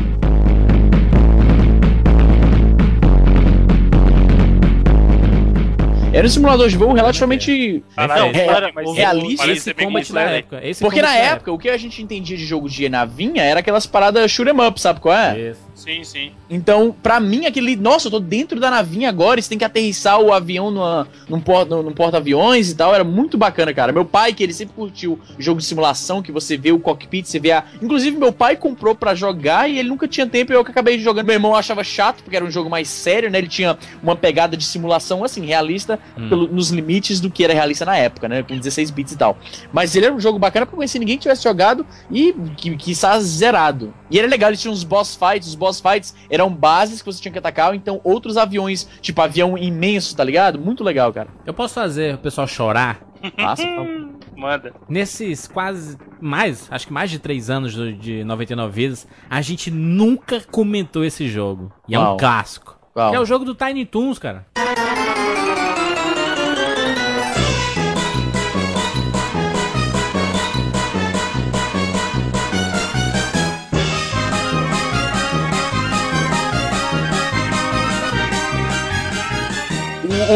Era um simulador de voo relativamente. Caralho, Não, é- mas é realista, Esse ser bem combat da completo. época. Esse Porque na da época, o que a gente entendia de jogo de navinha era aquelas paradas shoot 'em up, sabe qual é? Isso. Sim, sim. Então, pra mim, aquele. Nossa, eu tô dentro da navinha agora, você tem que aterrissar o avião numa, num, por, num, num porta-aviões e tal. Era muito bacana, cara. Meu pai, que ele sempre curtiu jogo de simulação, que você vê o cockpit, você vê a. Inclusive, meu pai comprou pra jogar e ele nunca tinha tempo e eu que acabei jogando. Meu irmão achava chato, porque era um jogo mais sério, né? Ele tinha uma pegada de simulação, assim, realista, Hum. pelo- nos limites do que era realista na época, né? Com 16 bits e tal. Mas ele era um jogo bacana porque eu conheci ninguém que tivesse jogado e que, que está zerado. E era legal, ele tinha uns boss fights, os boss fights eram bases que você tinha que atacar, então outros aviões, tipo avião imenso, tá ligado? Muito legal, cara. Eu posso fazer o pessoal chorar? Passa, Manda. Nesses quase mais, acho que mais de três anos do- de 99 vidas, a gente nunca comentou esse jogo. E é um clássico. Qual? É o jogo do Tiny Toons, cara.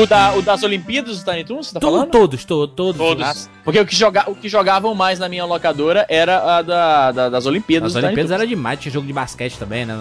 O, da, o das Olimpíadas do Tiny Toons, você tá To- falando? todos, to- todos. Todos. Porque o que, joga, o que jogavam mais na minha locadora era a da, da- das Olimpíadas. as do Tiny Olimpíadas Toons. era demais, tinha jogo de basquete também, né?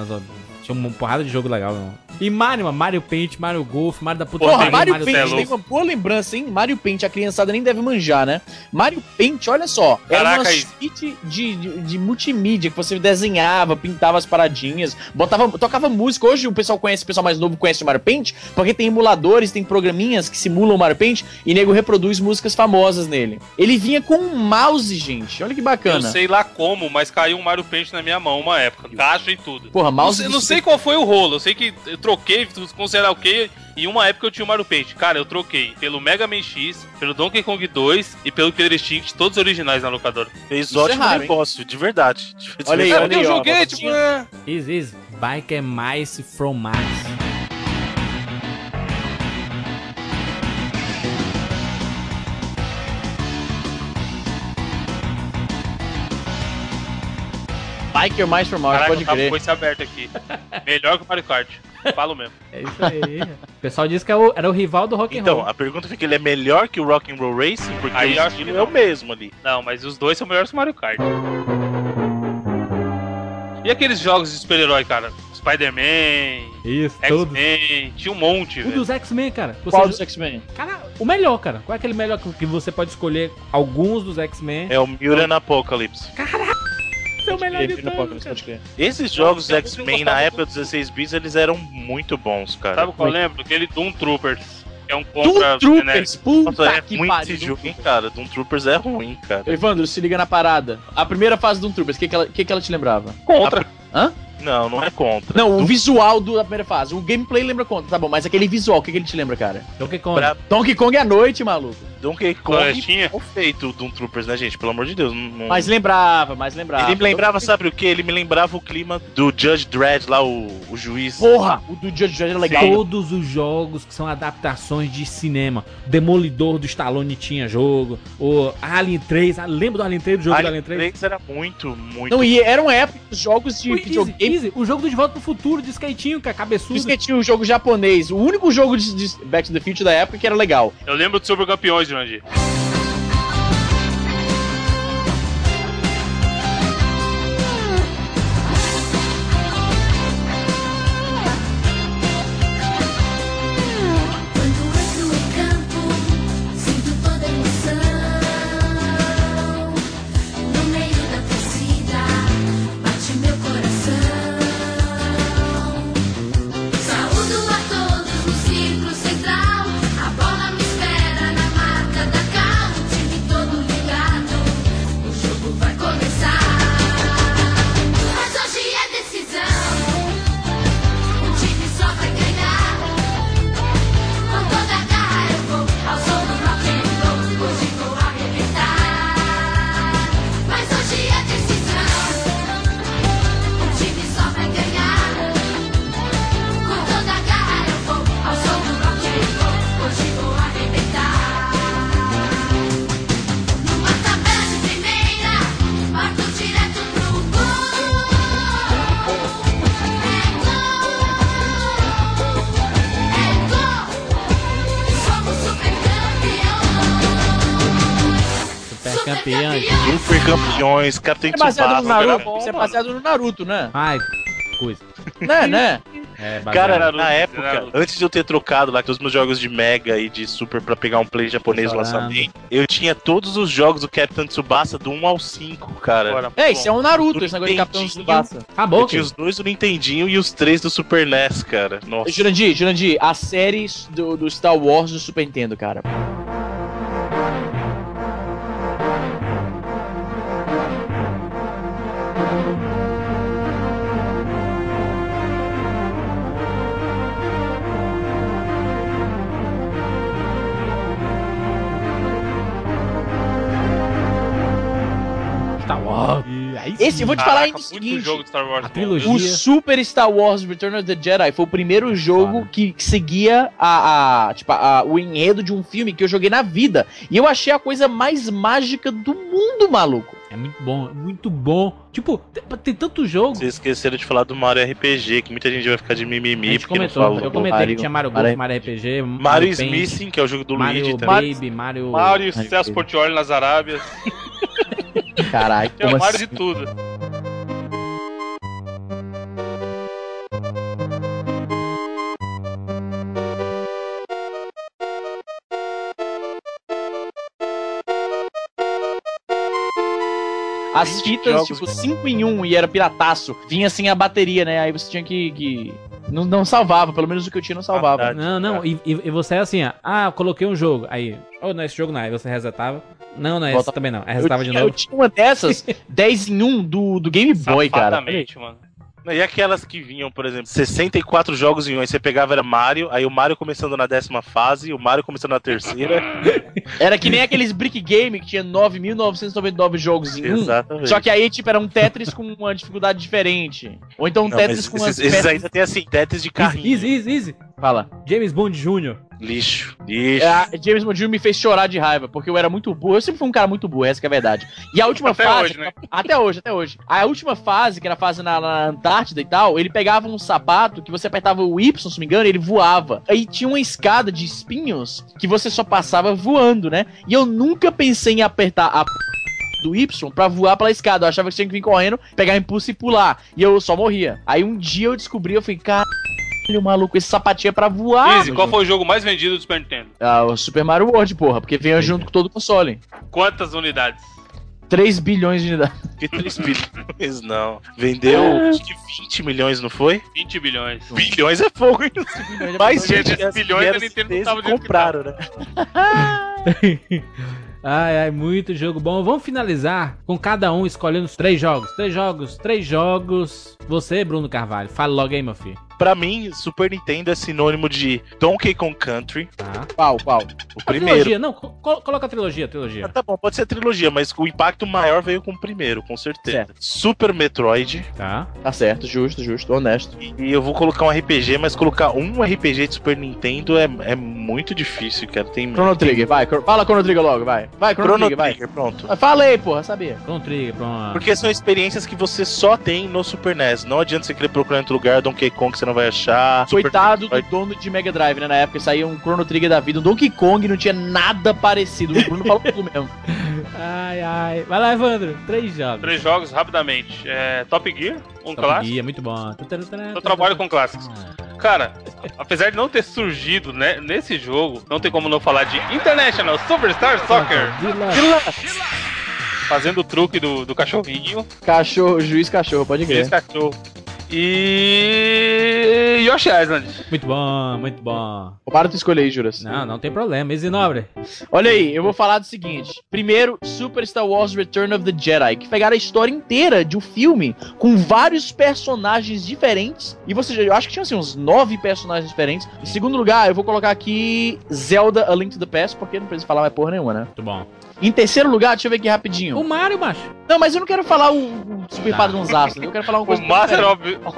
tinha uma porrada de jogo legal. Não. E Mario, mano, Mario Paint, Mario Golf, Mario da puta Porra, Porra, que Mario pariu, Paint Telo. tem uma boa lembrança, hein? Mario Paint, a criançada nem deve manjar, né? Mario Paint, olha só, era Caraca, uma isso. suite de, de, de multimídia que você desenhava, pintava as paradinhas, botava, tocava música. Hoje o pessoal conhece, o pessoal mais novo conhece o Mario Paint, porque tem emuladores, tem programinhas que simulam o Mario Paint e nego reproduz músicas famosas nele. Ele vinha com um mouse, gente. Olha que Eu bacana. sei lá como, mas caiu um Mario Paint na minha mão uma época. Caixa e tudo. Porra, Não mouse. sei, de não sei qual foi o rolo. Eu sei que eu troquei, considerar o quê? E uma época eu tinha o Mario Paint. Cara, eu troquei pelo Mega Man X, pelo Donkey Kong 2 e pelo Killer Instinct, todos originais na locadora. Fez Isso é ótimo raro, hein? negócio, de verdade. De Olha aí, verdade. É olha porque eu ó, joguei, você tipo, é... Is, is. Biker Mice from Mars. Biker Mais for Mars, Caraca, pode tava crer. com esse aberto aqui. Melhor que o Mario Kart. Falo mesmo. É isso aí. o pessoal disse que é o- era o rival do Rock and Então, Roll. a pergunta fica, ele é melhor que o Rock'n'Roll Racing? Porque Aí eu o acho que estilo é não. o mesmo ali. Não, mas os dois são melhores que o Mario Kart. E aqueles jogos de super-herói, cara? Spider-Man, Isso, todos. X-Men, tinha um monte, O velho. dos X-Men, cara. Você, Qual dos X-Men? Cara, o melhor, cara. Qual é aquele melhor que, que você pode escolher alguns dos X-Men? É o Mutant Apocalypse. Você é Pode melhor de todos. Esses jogos eu X-Men na época do- dos 16 bits, eles eram muito bons, cara. Sabe qual eu lembro? Aquele Doom Troopers. É um Doom contra Troopers, puta Nossa, é que muito pariu. esse jogo, hein, cara. Doom Troopers é ruim, cara. Evandro, se liga na parada. A primeira fase do Doom Troopers, o que, que, ela, que, que ela te lembrava? Contra. Não, não é contra. Não, o visual do- da primeira fase. O gameplay lembra contra, tá bom, mas aquele visual, o que, que ele te lembra, cara? Donkey Kong. Pra Donkey Kong à noite, maluco. Donkey Kong mal feito Doom Troopers, né, gente? Pelo amor de Deus. Não, Mas lembrava, mas lembrava. Ele me lembrava, sabe o que? Ele me lembrava o clima do Judge Dredd lá, o, o juiz. Porra, o do Judge Dredd era legal. Todos os jogos que são adaptações de cinema. Demolidor do Stallone tinha jogo. O Alien 3. ah, Lembra do Alien 3? Do jogo do Alien Alien 3? 3 era muito, muito. Não, e eram épocas os jogos de Easy, videogame. Easy, o jogo do De Volta pro Futuro, de skatinho, cara, Por cabeçudo. que tinha o jogo japonês, o único jogo de, de Back to the Future da época que era legal. Eu lembro do Super Campeões, Jurandir. Super campeão. Super campeões, Capitão É baseado no. Naruto. bom, Isso é baseado no Naruto, né? Ai, coisa. Né, né? É. Cara, Naruto, na época, Naruto. antes de eu ter trocado lá todos os meus jogos de Mega e de Super pra pegar um play japonês no Chorando. lançamento, eu tinha todos os jogos do Capitão Tsubasa do 1 ao 5, cara. Agora, É, isso é um Naruto, esse negócio de Capitão. Tsubasa. Acabou, Eu tinha os dois do Nintendinho e os três do Super NES, cara. Nossa. Jurandir, Jurandir, a série do, do Star Wars do Super Nintendo, cara. Esse, eu vou te Caraca, falar ainda o seguinte. jogo de Star Wars. A trilogia. O Super Star Wars Return of the Jedi foi o primeiro jogo Foda. que, que seguia a, a- tipo, a- o enredo de um filme que eu joguei na vida. E eu achei a coisa mais mágica do mundo, maluco. É muito bom, muito bom. Tipo, tem, tem tanto jogo. Vocês esqueceram de falar do Mario RPG, que muita gente vai ficar de A mimimi gente porque não comentou, falou. eu comentei Mario- que tinha Mario Mario- Golf, Mario RPG, Mario Smithing, que é o jogo do Mario Luigi também. Baby, Mario... Mario, Celso. Portioli nas Arábias. Caralho, Tinha como assim? de tudo. As 20 fitas, tipo, 5 em 1 um, e era pirataço. Vinha sem a bateria, né? Aí você tinha que. que... Não, não salvava, pelo menos o que eu tinha não salvava. Verdade. Não, não, e, e- e você é assim, ó. Ah, eu coloquei um jogo. Aí, oh, não é esse jogo não. Aí você resetava. Não, não é Volta- esse também não. Aí Eu de novo. eu tinha uma dessas 10 em 1 do, do Game Boy, cara. Safadamente, mano. E aquelas que vinham, por exemplo, 64 jogos em um, aí você pegava era Mario, aí o Mario começando na décima fase, o Mario começando na terceira. Era que nem aqueles Brick Game que tinha 9.999 jogos em um. Exatamente. Só que aí, tipo, era um Tetris com uma dificuldade diferente. Ou então um Não, Tetris com esses, umas esses peças... ainda tem assim, Tetris de carrinho. Easy, easy, easy. Fala. James Bond Jr. Lixo. Lixo. É, a James Bond me fez chorar de raiva, porque eu era muito burro. Eu sempre fui um cara muito burro, essa que é a verdade. E a última Até fase. hoje, né? Até hoje, até hoje. A última fase, que era a fase na, na Antártida e tal, ele pegava um sapato que você apertava o Y, se não me engano, e ele voava. Aí tinha uma escada de espinhos que você só passava voando, né? E eu nunca pensei em apertar a p... do Y pra voar pela escada. Eu achava que tinha que vir correndo, pegar impulso e pular. E eu só morria. Aí um dia eu descobri, eu falei, caralho, maluco, esse sapatinho é pra voar. Easy, qual junto." foi o jogo mais vendido do Super Nintendo? Ah, o Super Mario World, porra, porque veio junto com todo o console. Quantas unidades? 3 bilhões de unidades. Que 3 bilhões, não. Vendeu acho que 20 milhões, não foi? 20 bilhões. Bilhões é fogo, hein? Mais Porque gente bilhões a Nintendo não tava que compraram, né? Ai, ai, muito jogo bom. Vamos finalizar com cada um escolhendo os três jogos. Três jogos, três jogos. Você, Bruno Carvalho, fala logo aí, meu filho. Pra mim, Super Nintendo é sinônimo de Donkey Kong Country, Tá. Qual, qual? o A primeiro. trilogia, não, co- coloca a trilogia, a trilogia. Ah, tá bom, pode ser a trilogia, mas o impacto maior veio com o primeiro, com certeza. Certo. Super Metroid. Tá. Tá certo, justo, justo, honesto. E eu vou colocar um RPG, mas colocar um RPG de Super Nintendo é, é muito difícil, cara. Tem Chrono Trigger, vai. Fala Chrono Trigger logo, vai. Vai, Chrono, Chrono Trigger, vai. Trigger, pronto. Ah, Fala aí, porra, sabia. Chrono Trigger, pronto. Porque são experiências que você só tem no Super NES. Não adianta você querer procurar em outro lugar, Donkey Kong você não vai achar. Super Coitado do dono de Mega Drive, né? Na época saía um Chrono Trigger da vida. Um Donkey Kong não tinha nada parecido. O Bruno falou tudo mesmo. Ai, ai. Vai lá, Evandro. Três jogos. Três jogos, rapidamente. É, Top Gear, um Top clássico. Gear, muito bom. Eu trabalho com clássicos. Cara, apesar de não ter surgido né, nesse jogo, não tem como não falar de International Superstar Soccer. Fazendo o truque do, do cachorrinho. Cachorro, juiz cachorro, pode crer. cachorro. E. Yoshi Island. Muito bom, muito bom. Para tu escolher aí, Juras. Não, não tem problema. Easy Nobre. Olha aí, eu vou falar do seguinte. Primeiro, Super Star Wars Return of the Jedi, que pegaram a história inteira de um filme com vários personagens diferentes. E você já, eu acho que tinha assim, uns nove personagens diferentes. Em segundo lugar, eu vou colocar aqui Zelda A Link to the Past, porque não precisa falar mais porra nenhuma, né? Muito bom. Em terceiro lugar, deixa eu ver aqui rapidinho. O Mario, macho. Não, mas eu não quero falar o, o super Tá. padrãozaço, eu quero falar uma O coisa. Master diferente. of,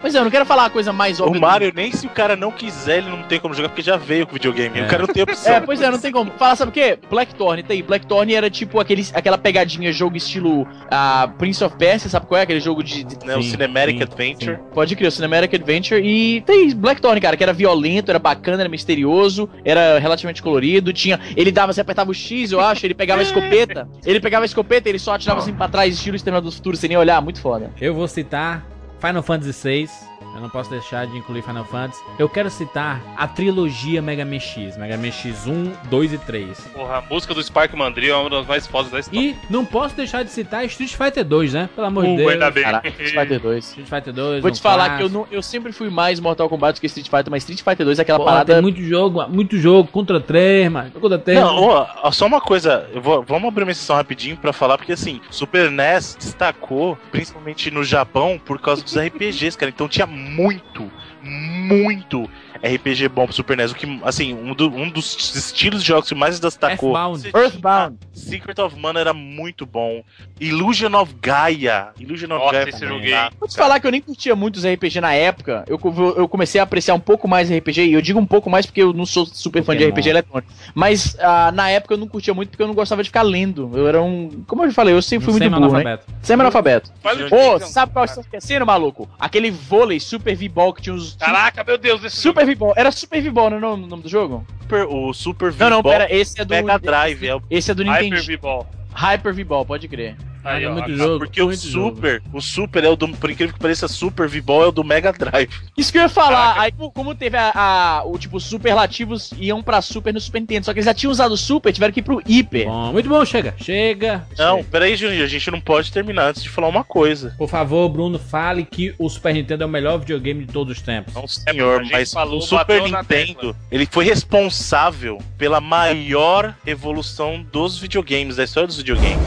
Pois é, eu não quero falar a coisa mais óbvia. O Mario, nem se o cara não quiser, ele não tem como jogar, porque já veio com o videogame. É. O cara não tem opção. É, pois é, não tem como. Fala, sabe o quê? Blackthorn, tá aí. Blackthorn era tipo aquele, aquela pegadinha jogo estilo ah, Prince of Persia, sabe qual é? Aquele jogo de. de- né, o Sim, Cinematic sim, Adventure. Pode crer, o Cinematic Adventure. E tem Blackthorn, cara, que era violento, era bacana, era misterioso, era relativamente colorido. Tinha. Ele dava, você apertava o X, eu acho, ele pegava a escopeta. Ele pegava a escopeta ele só atirava assim pra trás, estilo Exterminador do Futuro, sem nem olhar. Muito foda. Eu vou citar Final Fantasy VI. Eu não posso deixar de incluir Final Fantasy. Eu quero citar a trilogia Mega Man X. Mega Man X1, 2 e 3. Porra, a música do Spike Mandrill é uma das mais fodas da história. E não posso deixar de citar Street Fighter 2, né? Pelo amor de Uh, Deus. ainda bem. Cara, Street Fighter 2. Street Fighter 2. Vou um te falar que eu, clássico. não, eu sempre fui mais Mortal Kombat do que Street Fighter, mas Street Fighter 2 é aquela Pô, parada. tem muito jogo, muito jogo. Contra 3, mano. Contra 3. Não, ó, ó, só uma coisa, eu vou- vamos abrir uma sessão rapidinho pra falar, porque assim, Super NES destacou, principalmente no Japão, por causa dos RPGs, cara. Então tinha muito, muito RPG bom pro Super NES. O que, assim, um, do- um dos estilos de jogos que mais destacou. Earthbound. Earthbound. Secret of Mana era muito bom. Illusion of Gaia. Illusion of Nossa, Gaia. esse joguei. irado, Vou te falar que eu nem curtia muito os RPG na época. Eu, eu comecei a apreciar um pouco mais RPG, e eu digo um pouco mais porque eu não sou super fã de. RPG eletrônico. Mas ah, na época eu não curtia muito porque eu não gostava de ficar lendo. Eu era um. Como eu falei, eu sempre fui muito burro, né? analfabeto. Semi-analfabeto. Ô, Jason. sabe qual você tá esquecendo, maluco? Aquele vôlei Super V-Ball que tinha os. Caraca, meu Deus, esse Super V-Ball. Era Super V-Ball, não é o nome- do jogo? Super- o Super Não, não, V-Ball pera, esse é do. Mega Drive. É o Esse é do jogo. Hyper Nintendo. V-Ball. Hyper V-Ball, pode crer. Aí, Ah, ó, muito a- jogo. Porque o muito jogo. Super, o Super é o do, por incrível que pareça, Super V-Ball é o do Mega Drive. Isso que eu ia falar, Caraca. aí como- teve a, a- o tipo superlativos iam pra Super no Super Nintendo, só que eles já tinham usado o Super, tiveram que ir pro Hyper. Bom, muito bom, chega. Chega. Não, chega. peraí, Juninho, a gente não pode terminar antes de falar uma coisa. Por favor, Bruno, fale que o Super Nintendo é o melhor videogame de todos os tempos. Não, senhor, mas falou, o Super Nintendo, ele foi responsável pela maior evolução dos videogames, da história dos videogames.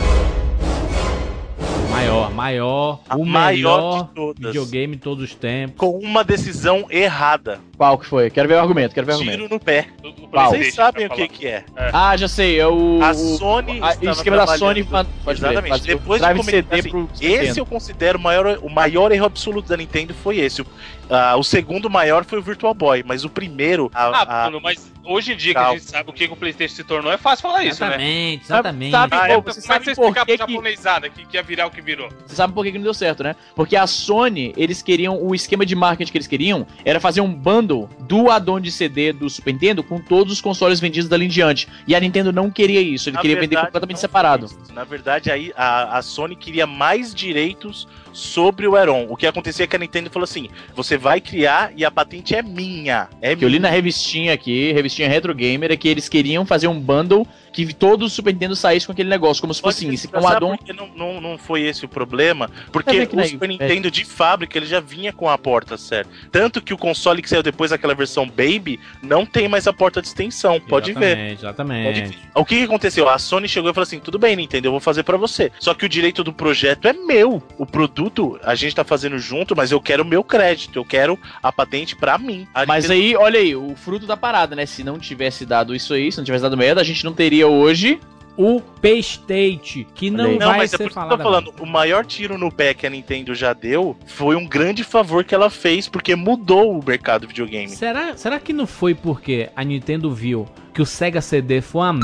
Maior, maior, A o maior melhor de todas. videogame de todos os tempos. Com uma decisão errada. Qual que foi? Quero ver o argumento, quero ver o argumento. Tiro no pé. Qual? Vocês sabem o que que é. Ah, já sei, é o. A o- Sony a- estava esquema da Sony pode Exatamente. o Depois de drive comentar, CD assim, pro Esse Nintendo. eu considero o maior, o maior erro absoluto da Nintendo foi esse. O, ah, o segundo maior foi o Virtual Boy, mas o primeiro. a- Ah, a- Bruno, mas hoje em dia que Calma. a gente sabe o que, que o PlayStation se tornou, é fácil falar isso, né? Exatamente, Sabe- exatamente. sabe- Ah, é, você como é que sabe você por que pra que- japonesada que, que ia virar o que virou? Você sabe por que que não deu certo, né? Porque a Sony, eles queriam, o esquema de marketing que eles queriam era fazer um bundle do addon de CD do Super Nintendo com todos os consoles vendidos dali em diante. E a Nintendo não queria isso, ele Na queria vender verdade, completamente não separado. isso. Na verdade, aí a, a Sony queria mais direitos sobre o Heron. O que acontecia é que a Nintendo falou assim: você vai criar e a patente é minha. É Que eu li minha. na revistinha aqui, revistinha Retro Gamer é que eles queriam fazer um bundle que todo o Super Nintendo saísse com aquele negócio, como se fosse com um addon. não, não, não foi esse o problema? É Porque o Super Nintendo de fábrica ele já vinha com a porta certa. Tanto que o console que saiu depois daquela versão Baby não tem mais a porta de extensão. Pode ver. Exatamente, Exatamente. Pode ver. O que, que aconteceu? A Sony chegou e falou assim: tudo bem, Nintendo, eu vou fazer pra você. Só que o direito do projeto é meu. O produto a gente tá fazendo junto, mas eu quero o meu crédito. Eu quero a patente pra mim. A Mas aí, olha aí, o fruto da parada, né? Se não tivesse dado isso aí, se não tivesse dado merda, a gente não teria hoje. O P-State, que não. Não, vai mas é ser que eu falado. tô falando, o maior tiro no pé que a Nintendo já deu foi um grande favor que ela fez, porque mudou o mercado do videogame. Será, será que não foi porque a Nintendo viu que o Sega CD foi uma m...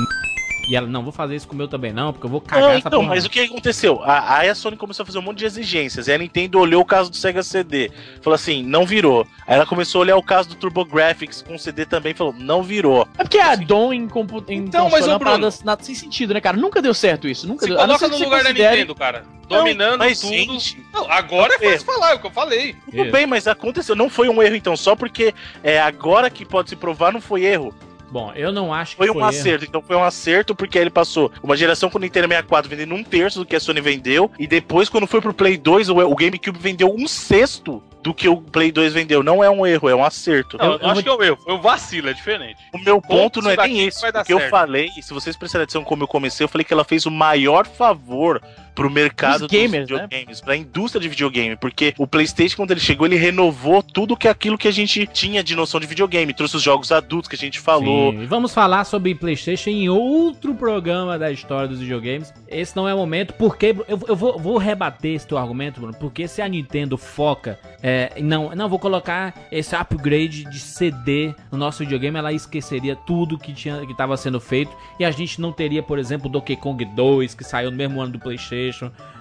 E ela, não, vou fazer isso com o meu também não, porque eu vou cagar Não, essa então, porra. mas o que aconteceu? A, aí a Sony começou a fazer um monte de exigências. E a Nintendo olhou o caso do Sega CD. Falou assim, não virou. Aí ela começou a olhar o caso do TurboGrafx com CD também. Falou, não virou. É porque a Dom em, compu em Então, mas, ô, é Bruno- parada nada sem sentido, né, cara? Nunca deu certo isso. Nunca Se deu. a não coloca no lugar da considere- Nintendo, cara. Dominando mas, tudo. gente, Não, agora é É. fácil falar, é o que eu falei. Tudo Isso. bem, mas aconteceu. Não foi um erro, então. Só porque é agora que pode se provar, não foi erro. Bom, eu não acho que Foi foi, um acerto. Então foi um acerto porque ele passou uma geração com o Nintendo 64 vendendo um terço do que a Sony vendeu. E depois, quando foi pro Play 2, o, GameCube vendeu um sexto do que o Play 2 vendeu. Não é um erro, é um acerto. Não, Eu- eu, acho vou- que é o erro. Foi o vacilo, é diferente. O meu ponto não é nem esse. O que eu falei, e se vocês prestarem atenção como eu comecei, eu falei que ela fez o maior favor pro mercado Dos dos gamers, né? videogames, pra indústria de videogame, porque o PlayStation quando ele chegou, ele renovou tudo que aquilo que a gente tinha de noção de videogame, trouxe os jogos adultos que a gente falou. Sim, vamos falar sobre PlayStation em outro programa da história dos videogames. Esse não é o momento, porque eu, eu vou, vou rebater esse teu argumento, Bruno. Porque se a Nintendo foca, é, não, não vou colocar esse upgrade de CD no nosso videogame, ela esqueceria tudo que tinha que estava sendo feito e a gente não teria, por exemplo, Donkey Kong 2 que saiu no mesmo ano do PlayStation,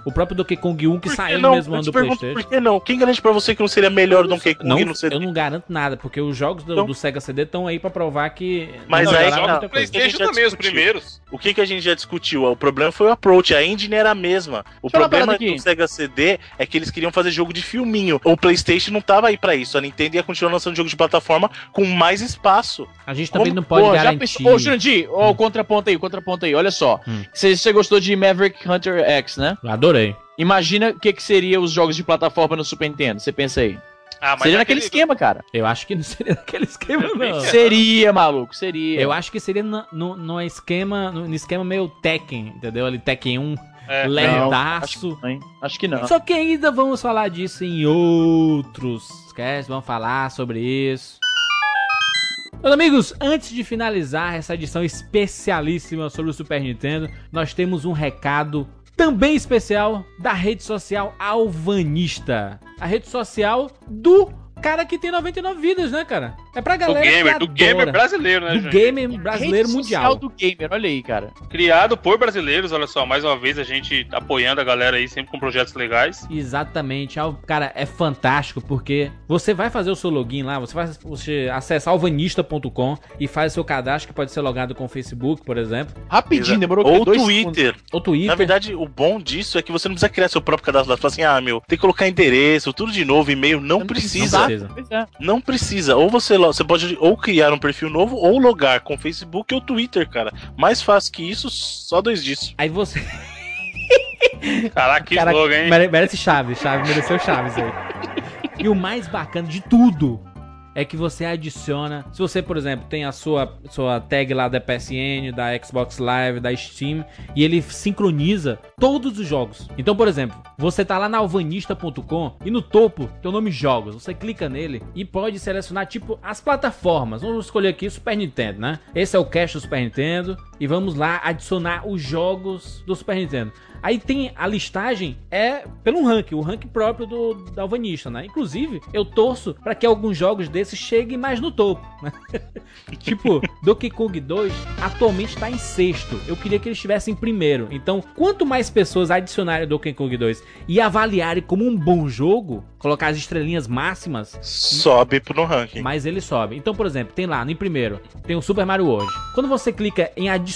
o próprio Donkey Kong 1 que saiu não? no mesmo ano do pergunto, PlayStation. Por que não? Quem garante pra você que não seria melhor o Donkey Kong Não, no CD? eu não garanto nada, porque os jogos do, Então- do Sega CD estão aí pra provar que. Mas não aí tá. gente PlayStation já também, os primeiros. O que, que a gente já discutiu? O problema foi o approach, a engine era a mesma. O Deixa problema do Sega CD é que eles queriam fazer jogo de filminho. O PlayStation não tava aí pra isso. A Nintendo ia continuar lançando jogo de plataforma com mais espaço. A gente também Como- não pode Pô, já garantir. pensou... Ô, Jurandir, ó, o contraponto aí, o contraponto aí, olha só. Hum. Você você gostou de Maverick Hunter X, né? Adorei. Imagina o que, que seria os jogos de plataforma no Super Nintendo, você pensa aí. Ah, mas seria naquele aquele- esquema, cara. Eu acho que não seria daquele esquema, não. Seria, maluco, seria. Eu acho que seria no, no, no esquema, no, no esquema meio Tekken, entendeu? Ali Tekken 1, É, Não, acho, que não, hein? acho que não. Só que ainda vamos falar disso em outros casts, vamos falar sobre isso. Meus amigos, antes de finalizar essa edição especialíssima sobre o Super Nintendo, nós temos um recado também especial da rede social Alvanista. A rede social do cara que tem 99 vidas, né, cara? É pra do galera gamer, que do gamer brasileiro, né, do gente? gamer brasileiro Rede mundial. do gamer, olha aí, cara. Criado por brasileiros, olha só, mais uma vez a gente apoiando a galera aí, sempre com projetos legais. Exatamente. Al- Cara, é fantástico porque você vai fazer o seu login lá, você vai você acessa alvanista.com e faz seu cadastro que pode ser logado com o Facebook, por exemplo, Rapidinho, Exato. demorou Ou dois Twitter. ou Twitter. Na verdade, o bom disso é que você não precisa criar seu próprio cadastro lá. Você fala assim, ah, meu, tem que colocar endereço, tudo de novo, e-mail. Não precisa. precisa. Pois é. Não precisa. Ou você, você pode ou criar um perfil novo ou logar com o Facebook ou Twitter, cara. Mais fácil que isso, só dois disso. Aí você. Caraca, que Cara, slogan, hein? mere- merece Chaves, Chaves mereceu Chaves aí. E o mais bacana de tudo é que você adiciona. Se você, por exemplo, tem a sua, sua tag lá da PSN, da Xbox Live, da Steam, e ele sincroniza todos os jogos. Então, por exemplo, você tá lá na alvanista.com e no topo tem o nome jogos. Você clica nele e pode selecionar, tipo, as plataformas. Vamos escolher aqui Super Nintendo, né? Esse é o cache do Super Nintendo. E vamos lá adicionar os jogos do Super Nintendo. Aí tem a listagem é pelo ranking, o ranking próprio do da Alvanista, né? Inclusive, eu torço para que alguns jogos desses cheguem mais no topo, né? tipo, Donkey Kong 2 atualmente tá em sexto. Eu queria que ele estivesse em primeiro. Então, quanto mais pessoas adicionarem Donkey Kong 2 e avaliarem como um bom jogo, colocar as estrelinhas máximas, Sobe pro no ranking. mas ele sobe. Então, por exemplo, tem lá no primeiro, tem o Super Mario World. Quando você clica em adicionar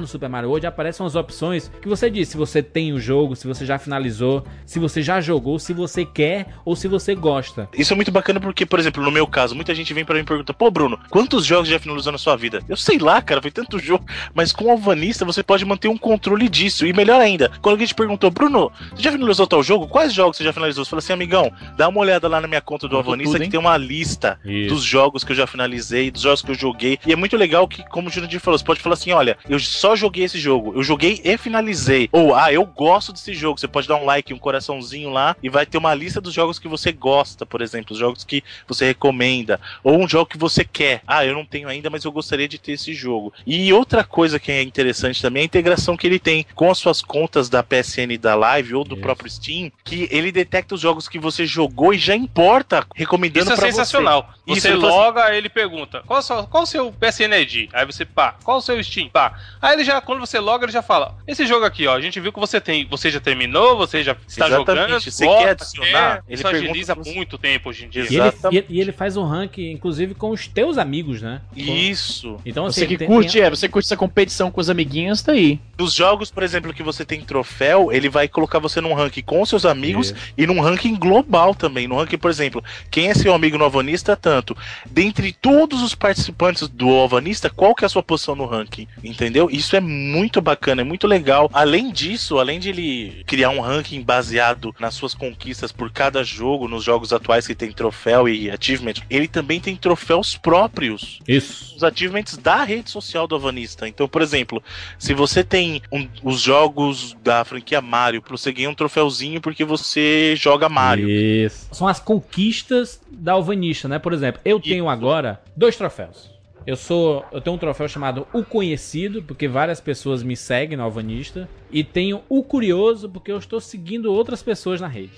no Super Mario World, aparecem umas opções que você diz se você tem o jogo, se você já finalizou, se você já jogou, se você quer ou se você gosta. Isso é muito bacana porque, por exemplo, no meu caso, muita gente vem pra mim e pergunta: pô, Bruno, quantos jogos já finalizou na sua vida? Eu sei lá, cara, foi tanto jogo. Mas com o Alvanista você pode manter um controle disso. E melhor ainda, quando alguém te perguntou, Bruno, você já finalizou tal jogo? Quais jogos você já finalizou? Você fala assim, amigão, dá uma olhada lá na minha conta do Alvanista tudo, que tem uma lista Isso. dos jogos que eu já finalizei, dos jogos que eu joguei. E é muito legal que, como o Jurandir falou, você pode falar assim: olha, eu só joguei esse jogo, eu joguei e finalizei. Ou, ah, eu gosto desse jogo. Você pode dar um like, um coraçãozinho lá e vai ter uma lista dos jogos que você gosta, por exemplo, os jogos que você recomenda. Ou um jogo que você quer. Ah, eu não tenho ainda, mas eu gostaria de ter esse jogo. E outra coisa que é interessante também é a integração que ele tem com as suas contas da PSN da Live ou do Isso. próprio Steam, que ele detecta os jogos que você jogou e já importa, recomendando Isso é sensacional. Você ele fala assim- loga, aí ele pergunta: qual, o seu- qual o seu PSN ID? Aí você, pá, qual o seu Steam? Pá. Aí ele já, quando você loga, ele já fala: Esse jogo aqui, ó, a gente viu que você tem. Você já terminou, você já está Exatamente. jogando. Você gosta, quer adicionar? Ele agiliza se você- muito tempo hoje em dia. E ele, e, e ele faz um ranking, inclusive, com os teus amigos, né? Isso. Então, assim, Você que tem- curte, tem- é, você curte essa competição com os amiguinhos, tá aí. Nos jogos, por exemplo, que você tem troféu, ele vai colocar você num ranking com seus amigos e num ranking global também. No ranking, por exemplo, quem é seu amigo no Alvanista, tanto. Dentre todos os participantes do Alvanista, qual que é a sua posição no ranking? Entendeu? Isso é muito bacana, é muito legal. Além disso, além de ele criar um ranking baseado nas suas conquistas por cada jogo, nos jogos atuais que tem troféu e achievement, ele também tem troféus próprios Isso. os achievements da rede social do Avanista. Então, por exemplo, se você tem um- os jogos da franquia Mario, você ganha um troféuzinho porque você joga Mario. Isso. São as conquistas da alvanista, né? Por exemplo, eu tenho agora dois troféus. Eu sou, eu tenho um troféu chamado O Conhecido, porque várias pessoas me seguem no Alvanista, e tenho o Curioso, porque eu estou seguindo outras pessoas na rede.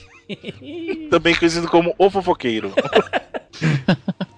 Também conhecido como o fofoqueiro.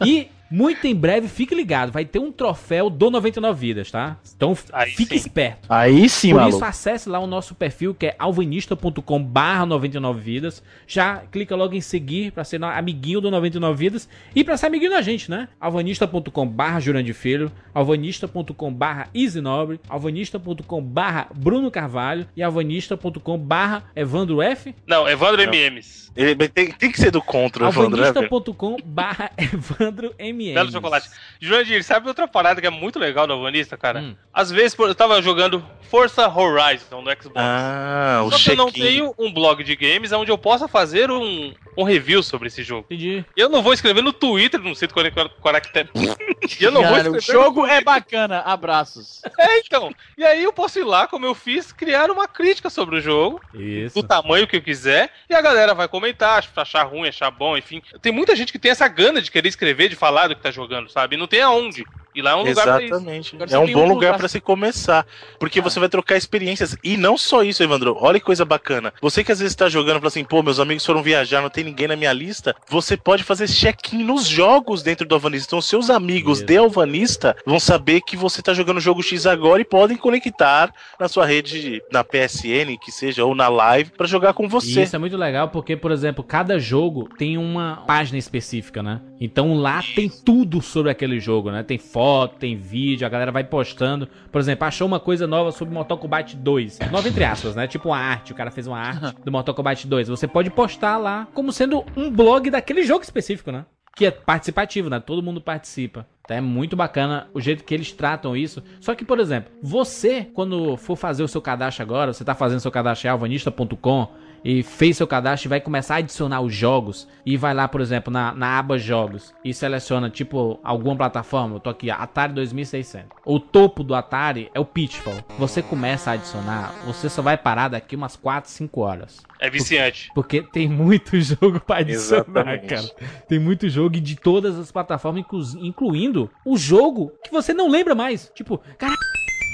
E muito em breve, fique ligado, vai ter um troféu do 99 vidas, tá? Então Aí fique sim. esperto. Aí sim, Por maluco. isso, acesse lá o nosso perfil, que é alvanista.com barra 99 vidas. Já clica logo em seguir para ser amiguinho do 99 vidas e para ser amiguinho da gente, né? alvanista.com barra Jurandir Filho, alvanista.com barra Easy Nobre, alvanista.com barra Bruno Carvalho e alvanista.com barra Evandro F. Não, Evandro MMs. Ele tem, tem que ser do contra, Evandro, né, alvanista.com barra Evandro MS. Belo chocolate. Jurandir, sabe outra parada que é muito legal no Avanista, cara? Hum. Às vezes eu tava jogando Forza Horizon no Xbox. Ah, o Só que eu não tenho um blog de games onde eu possa fazer um, um review sobre esse jogo. Entendi. Eu não vou escrever no Twitter, não sei do caractere. E eu não vou Cara, escrever. o jogo é bacana, abraços. É, então. E aí eu posso ir lá, como eu fiz, criar uma crítica sobre o jogo, Isso. do tamanho que eu quiser, e a galera vai comentar, achar ruim, achar bom, enfim. Tem muita gente que tem essa gana de querer escrever, de falar do que tá jogando, sabe? Não tem aonde. E lá é um lugar pra isso. Exatamente. É um bom um lugar pra se começar. Porque você vai trocar experiências. E não só isso, Evandro. Olha que coisa bacana. Você que às vezes tá jogando e fala assim, pô, meus amigos foram viajar, não tem ninguém na minha lista. Você pode fazer check-in nos jogos dentro do Alvanista. Então, seus amigos Isso. de Alvanista vão saber que você tá jogando o jogo X agora e podem conectar na sua rede, na PSN, que seja, ou na live, pra jogar com você. isso é muito legal porque, por exemplo, cada jogo tem uma página específica, né? Então lá tem tudo sobre aquele jogo, né? Tem foto, tem vídeo, a galera vai postando. Por exemplo, achou uma coisa nova sobre Mortal Kombat 2. Nova entre aspas, né? Tipo uma arte, o cara fez uma arte do Mortal Kombat 2. Você pode postar lá como sendo um blog daquele jogo específico, né? Que é participativo, né? Todo mundo participa. Então é muito bacana o jeito que eles tratam isso. Só que, por exemplo, você, quando for fazer o seu cadastro agora, você tá fazendo seu cadastro em alvanista.com e fez seu cadastro e vai começar a adicionar os jogos e vai lá, por exemplo, na, na aba jogos e seleciona, tipo, alguma plataforma. Eu tô aqui, Atari 2600. O topo do Atari é o Pitfall. Você começa a adicionar, você só vai parar daqui umas 4, 5 horas. É viciante. Porque tem muito jogo pra adicionar, Exatamente. cara. Tem muito jogo e de todas as plataformas, inclu- incluindo o jogo que você não lembra mais. Tipo, cara,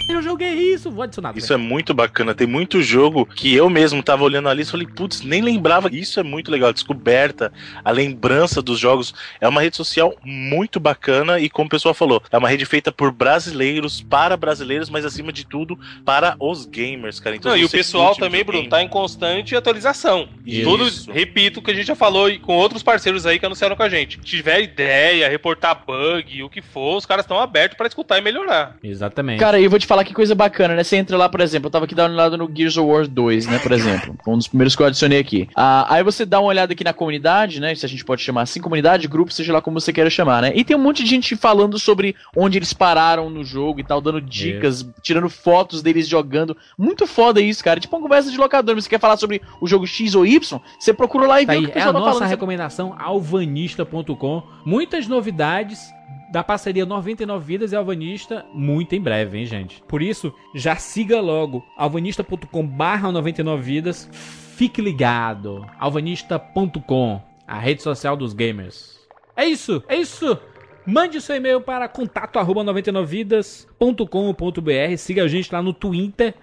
eu joguei isso, vou adicionar. Isso é muito bacana. Tem muito jogo que eu mesmo tava olhando ali e falei, putz, nem lembrava. Isso é muito legal. A descoberta, a lembrança dos jogos. É uma rede social muito bacana e, como o pessoal falou, é uma rede feita por brasileiros, para brasileiros, mas acima de tudo, para os gamers, cara. Então, Não, e o pessoal também, Bruno, tá em constante atualização. Isso. Tudo, repito, o que a gente já falou e com outros parceiros aí que anunciaram com a gente. Se tiver ideia, reportar bug, o que for, os caras estão abertos pra escutar e melhorar. Exatamente. Cara, eu vou te falar falar que coisa bacana, né? Você entra lá, por exemplo, eu tava aqui dando uma olhada no Gears of War 2, né, por exemplo. Um dos primeiros que eu adicionei aqui. Ah, aí você dá uma olhada aqui na comunidade, né? Se a gente pode chamar assim, comunidade, grupo, seja lá como você queira chamar, né? E tem um monte de gente falando sobre onde eles pararam no jogo e tal, dando dicas, tirando fotos deles jogando. Muito foda isso, cara. Tipo uma conversa de locador. Você quer falar sobre o jogo X ou Y? Você procura lá e Tá vê o aí, que o é a pessoal tá nossa falando. Recomendação alvanista.com. Muitas novidades da parceria 99 Vidas e Alvanista muito em breve, hein, gente? Por isso, já siga logo alvanista.com barra 99 Vidas. Fique ligado. alvanista.com, a rede social dos gamers. É isso, é isso. Mande seu e-mail para contato arroba 99vidas.com.br. Siga a gente lá no Twitter,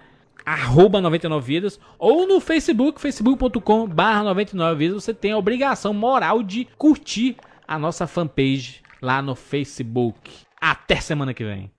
arroba 99vidas, ou no Facebook, facebook.com barra 99vidas. Você tem a obrigação moral de curtir a nossa fanpage lá no Facebook. Até semana que vem.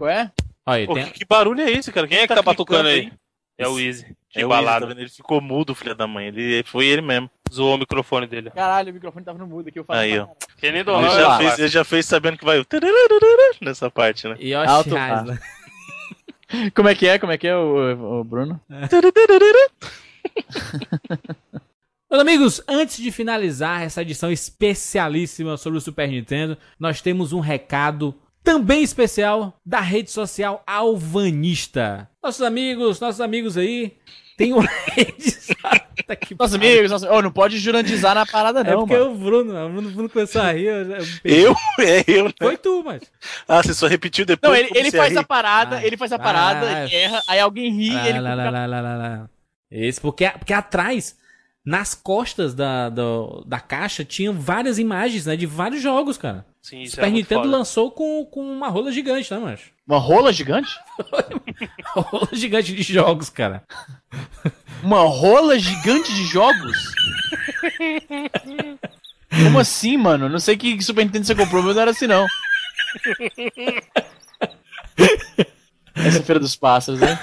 Qual é? Olha, Pô, tem... que, que barulho é esse, cara? Quem é que tá batucando aí? clicando É o Easy. De É balada. Easy, tá? Ele ficou mudo, filho da mãe. Ele foi ele mesmo. Zoou o microfone dele. Caralho, o microfone tava no mudo aqui. Eu falei, Aí, ó. Quem nem Ele donou, já, fez, ele já fez sabendo que vai o nessa parte, né? Yoshi Alto. Como é que é? Como é que é, o, o Bruno? Meus amigos, antes de finalizar essa edição especialíssima sobre o Super Nintendo, nós temos um recado também especial da rede social Alvanista. Nossos amigos, nossos amigos aí, tem uma rede Tá que Nossos amigos, nossos... Oh, não pode jurandizar na parada, É não, porque mano. o Bruno, o Bruno, Bruno começou a rir. Eu, eu perdi. Eu? É eu, né? Foi tu, mas. Ah, você só repetiu depois. Não, ele, ele faz ia a parada, Vai. ele faz a parada, vai. erra, aí alguém ri e ele Lá, lá, lá, lá, lá. Esse, porque, porque atrás, nas costas da, do- da caixa, tinham várias imagens, né? De vários jogos, cara. Sim, O isso Super é Nintendo foda. lançou com, com uma rola gigante, né, mancho? Uma rola gigante? Uma rola gigante de jogos, cara. Uma rola gigante de jogos? Como assim, mano? Não sei que Super Nintendo você comprou, mas não era assim, não. Essa é a Feira dos Pássaros, né?